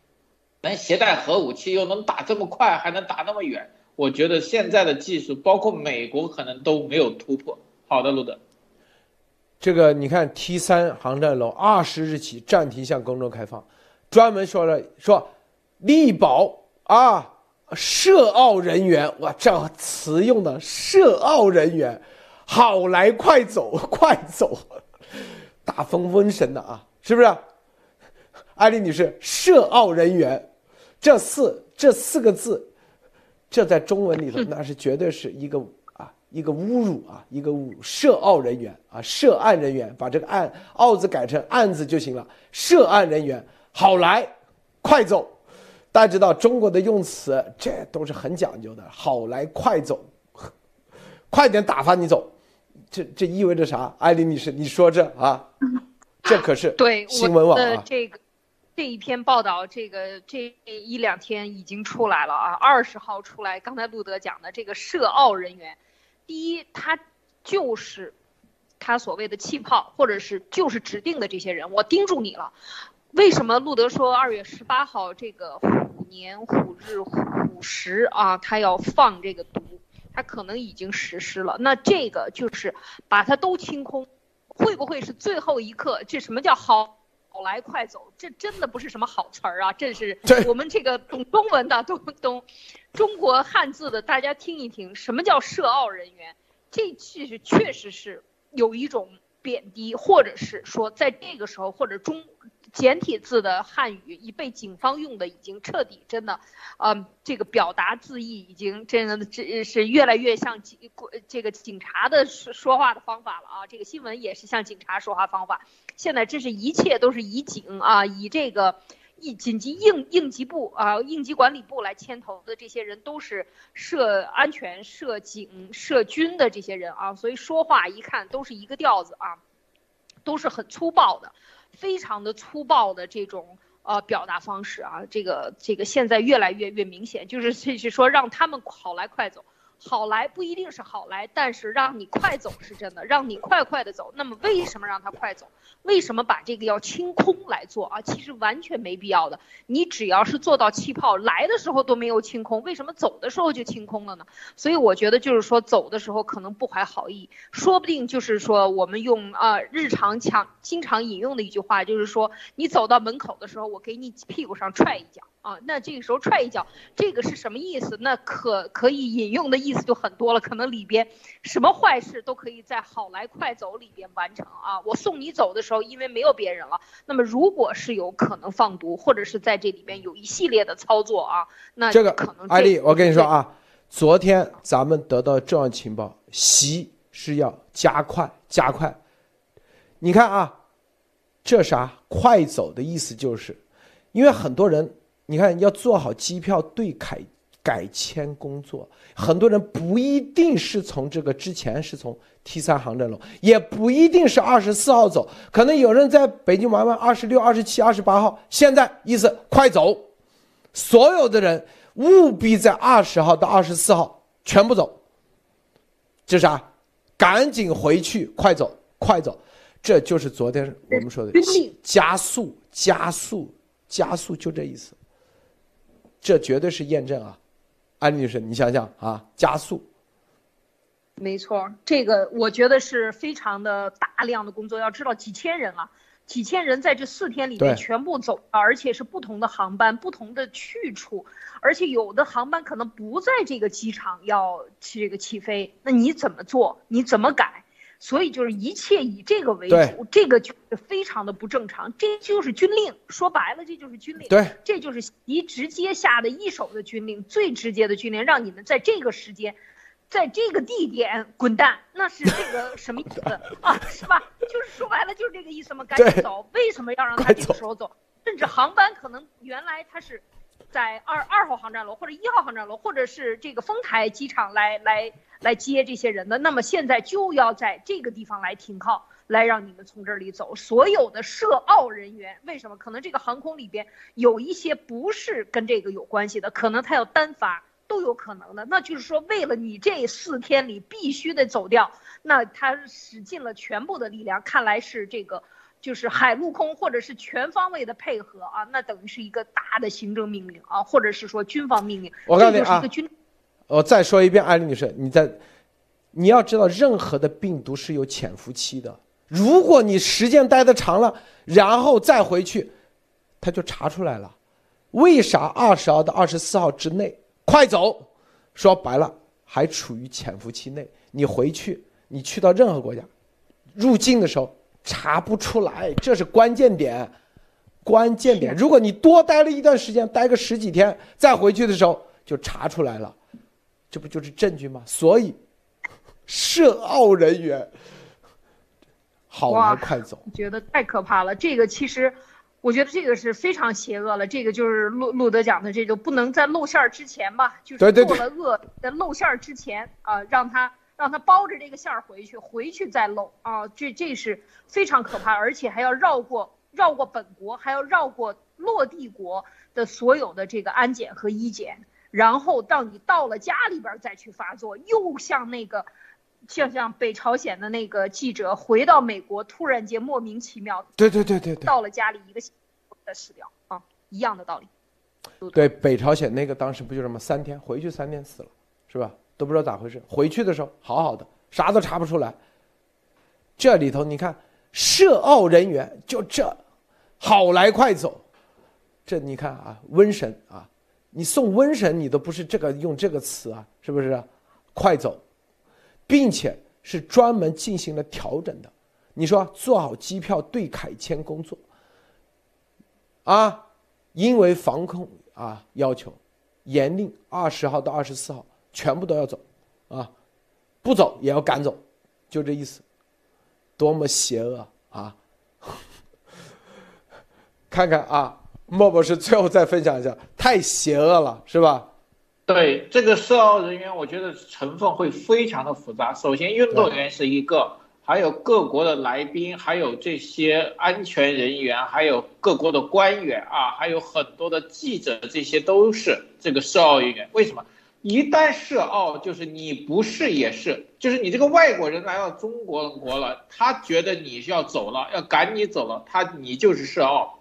能携带核武器，又能打这么快，还能打那么远，我觉得现在的技术，包括美国可能都没有突破。好的，路德。这个你看，T 三航站楼二十日起暂停向公众开放，专门说了说，力保啊，涉澳人员，哇，这词用的涉澳人员，好来快走，快走，大风瘟神的啊，是不是？艾丽女士，涉澳人员，这四这四个字，这在中文里头那是绝对是一个。一个侮辱啊，一个侮辱涉澳人员啊，涉案人员，把这个案“澳”字改成“案”字就行了。涉案人员，好来，快走。大家知道中国的用词，这都是很讲究的。好来，快走，快点打发你走。这这意味着啥？艾琳女士，你说这啊？这可是对新闻网啊。这个这一篇报道，这个这一两天已经出来了啊，二十号出来。刚才路德讲的这个涉澳人员。第一，他就是他所谓的气泡，或者是就是指定的这些人。我盯住你了。为什么路德说二月十八号这个虎年虎日虎时啊，他要放这个毒？他可能已经实施了。那这个就是把它都清空，会不会是最后一刻？这什么叫好来快走？这真的不是什么好词儿啊！这是我们这个懂中文的都懂。中国汉字的，大家听一听，什么叫涉澳人员？这其实确实是有一种贬低，或者是说在这个时候，或者中简体字的汉语已被警方用的已经彻底真的，嗯，这个表达字意已经真的这是越来越像警这个警察的说说话的方法了啊！这个新闻也是像警察说话方法。现在这是一切都是以警啊，以这个。应紧急应应急部啊，应急管理部来牵头的这些人都是涉安全、涉警、涉军的这些人啊，所以说话一看都是一个调子啊，都是很粗暴的，非常的粗暴的这种呃表达方式啊，这个这个现在越来越越明显，就是就是说让他们好来快走。好来不一定是好来，但是让你快走是真的，让你快快的走。那么为什么让他快走？为什么把这个要清空来做啊？其实完全没必要的。你只要是做到气泡来的时候都没有清空，为什么走的时候就清空了呢？所以我觉得就是说走的时候可能不怀好意，说不定就是说我们用啊日常强经常引用的一句话，就是说你走到门口的时候，我给你屁股上踹一脚。啊，那这个时候踹一脚，这个是什么意思？那可可以引用的意思就很多了，可能里边什么坏事都可以在好来快走里边完成啊。我送你走的时候，因为没有别人了，那么如果是有可能放毒，或者是在这里边有一系列的操作啊，那这个可能。艾丽，我跟你说啊，昨天咱们得到重要情报，习是要加快加快。你看啊，这啥快走的意思就是，因为很多人。你看，要做好机票对改改签工作，很多人不一定是从这个之前是从 T 三航站楼，也不一定是二十四号走，可能有人在北京玩玩二十六、二十七、二十八号。现在意思快走，所有的人务必在二十号到二十四号全部走。这啥？赶紧回去，快走，快走，这就是昨天我们说的加速、加速、加速，就这意思。这绝对是验证啊，安女士，你想想啊，加速。没错，这个我觉得是非常的大量的工作。要知道，几千人啊，几千人在这四天里面全部走，而且是不同的航班、不同的去处，而且有的航班可能不在这个机场要这个起飞，那你怎么做？你怎么改？所以就是一切以这个为主，这个就是非常的不正常，这就是军令。说白了，这就是军令。对，这就是习直接下的一手的军令，最直接的军令，让你们在这个时间，在这个地点滚蛋。那是这个什么意思啊？是吧？就是说白了就是这个意思嘛，赶紧走。为什么要让他这个时候走？甚至航班可能原来他是。在二二号航站楼或者一号航站楼，或者是这个丰台机场来来来接这些人的，那么现在就要在这个地方来停靠。来让你们从这里走。所有的涉澳人员，为什么？可能这个航空里边有一些不是跟这个有关系的，可能他要单发都有可能的。那就是说，为了你这四天里必须得走掉，那他使尽了全部的力量。看来是这个。就是海陆空或者是全方位的配合啊，那等于是一个大的行政命令啊，或者是说军方命令。我告诉你啊，我再说一遍，艾丽女士，你在，你要知道，任何的病毒是有潜伏期的。如果你时间待的长了，然后再回去，他就查出来了。为啥二十号到二十四号之内快走？说白了，还处于潜伏期内。你回去，你去到任何国家，入境的时候。查不出来，这是关键点，关键点。如果你多待了一段时间，待个十几天，再回去的时候就查出来了，这不就是证据吗？所以，涉澳人员好来快走，觉得太可怕了。这个其实，我觉得这个是非常邪恶了。这个就是路路德讲的，这个不能在露馅儿之前吧，就是做了恶，在露馅儿之前啊，让他。让他包着这个馅儿回去，回去再漏啊！这这是非常可怕，而且还要绕过绕过本国，还要绕过落地国的所有的这个安检和医检，然后到你到了家里边再去发作，又像那个，像像北朝鲜的那个记者回到美国，突然间莫名其妙，对对对对对，到了家里一个再死掉啊，一样的道理。对，北朝鲜那个当时不就这么三天回去三天死了，是吧？都不知道咋回事，回去的时候好好的，啥都查不出来。这里头你看，涉澳人员就这，好来快走，这你看啊，瘟神啊，你送瘟神你都不是这个用这个词啊，是不是？快走，并且是专门进行了调整的。你说做好机票对凯签工作，啊，因为防控啊要求，严令二十号到二十四号。全部都要走，啊，不走也要赶走，就这意思，多么邪恶啊！看看啊，莫博士最后再分享一下，太邪恶了，是吧？对，这个涉澳人员，我觉得成分会非常的复杂。首先，运动员是一个，还有各国的来宾，还有这些安全人员，还有各国的官员啊，还有很多的记者，这些都是这个涉澳人员。为什么？一旦涉澳，就是你不是也是，就是你这个外国人来到中国国了，他觉得你是要走了，要赶你走了，他你就是涉澳，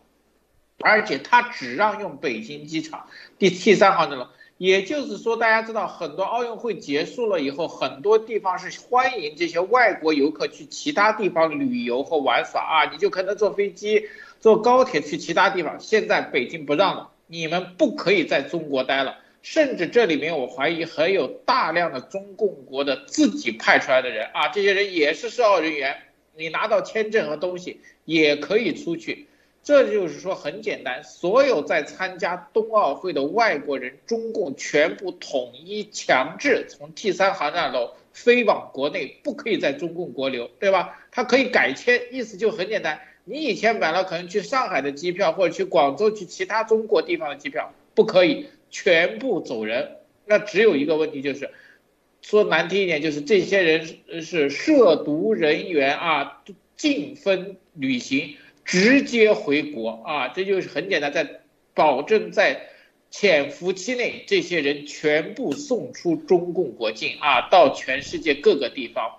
而且他只让用北京机场第 T 三航站了。也就是说，大家知道，很多奥运会结束了以后，很多地方是欢迎这些外国游客去其他地方旅游和玩耍啊，你就可能坐飞机、坐高铁去其他地方。现在北京不让了，你们不可以在中国待了。甚至这里面，我怀疑还有大量的中共国的自己派出来的人啊，这些人也是涉澳人员，你拿到签证和东西也可以出去。这就是说很简单，所有在参加冬奥会的外国人，中共全部统一强制从 T 三航站楼飞往国内，不可以在中共国留，对吧？他可以改签，意思就很简单，你以前买了可能去上海的机票，或者去广州、去其他中国地方的机票，不可以。全部走人，那只有一个问题就是，说难听一点，就是这些人是涉毒人员啊，禁分旅行，直接回国啊，这就是很简单，在保证在潜伏期内，这些人全部送出中共国境啊，到全世界各个地方。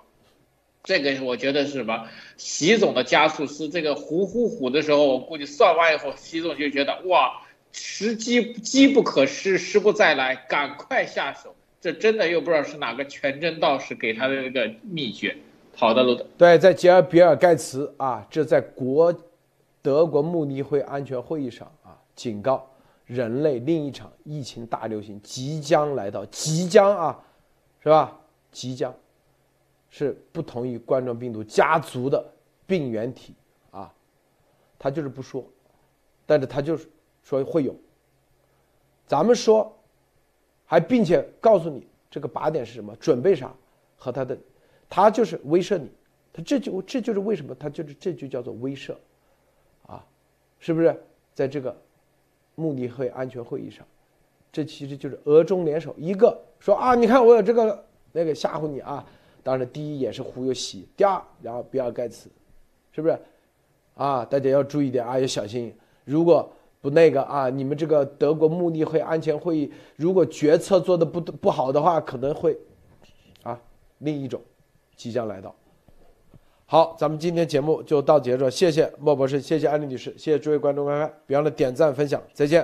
这个我觉得是什么？习总的加速师，这个呼呼呼的时候，我估计算完以后，习总就觉得哇。时机机不可失，失不再来，赶快下手。这真的又不知道是哪个全真道士给他的那个秘诀。好的，路德。对，在吉尔比尔盖茨啊，这在国德国慕尼黑安全会议上啊，警告人类另一场疫情大流行即将来到，即将啊，是吧？即将是不同于冠状病毒家族的病原体啊，他就是不说，但是他就是。说会有，咱们说，还并且告诉你这个靶点是什么，准备啥，和他的，他就是威慑你，他这就这就是为什么他就是这就叫做威慑，啊，是不是？在这个慕尼黑安全会议上，这其实就是俄中联手，一个说啊，你看我有这个那个吓唬你啊，当然第一也是忽悠习，第二然后比尔盖茨是不是？啊，大家要注意点啊，要小心。如果不那个啊，你们这个德国慕尼黑安全会议，如果决策做的不不好的话，可能会啊另一种即将来到。好，咱们今天节目就到结束，谢谢莫博士，谢谢安利女士，谢谢诸位观众观看，别忘了点赞分享，再见。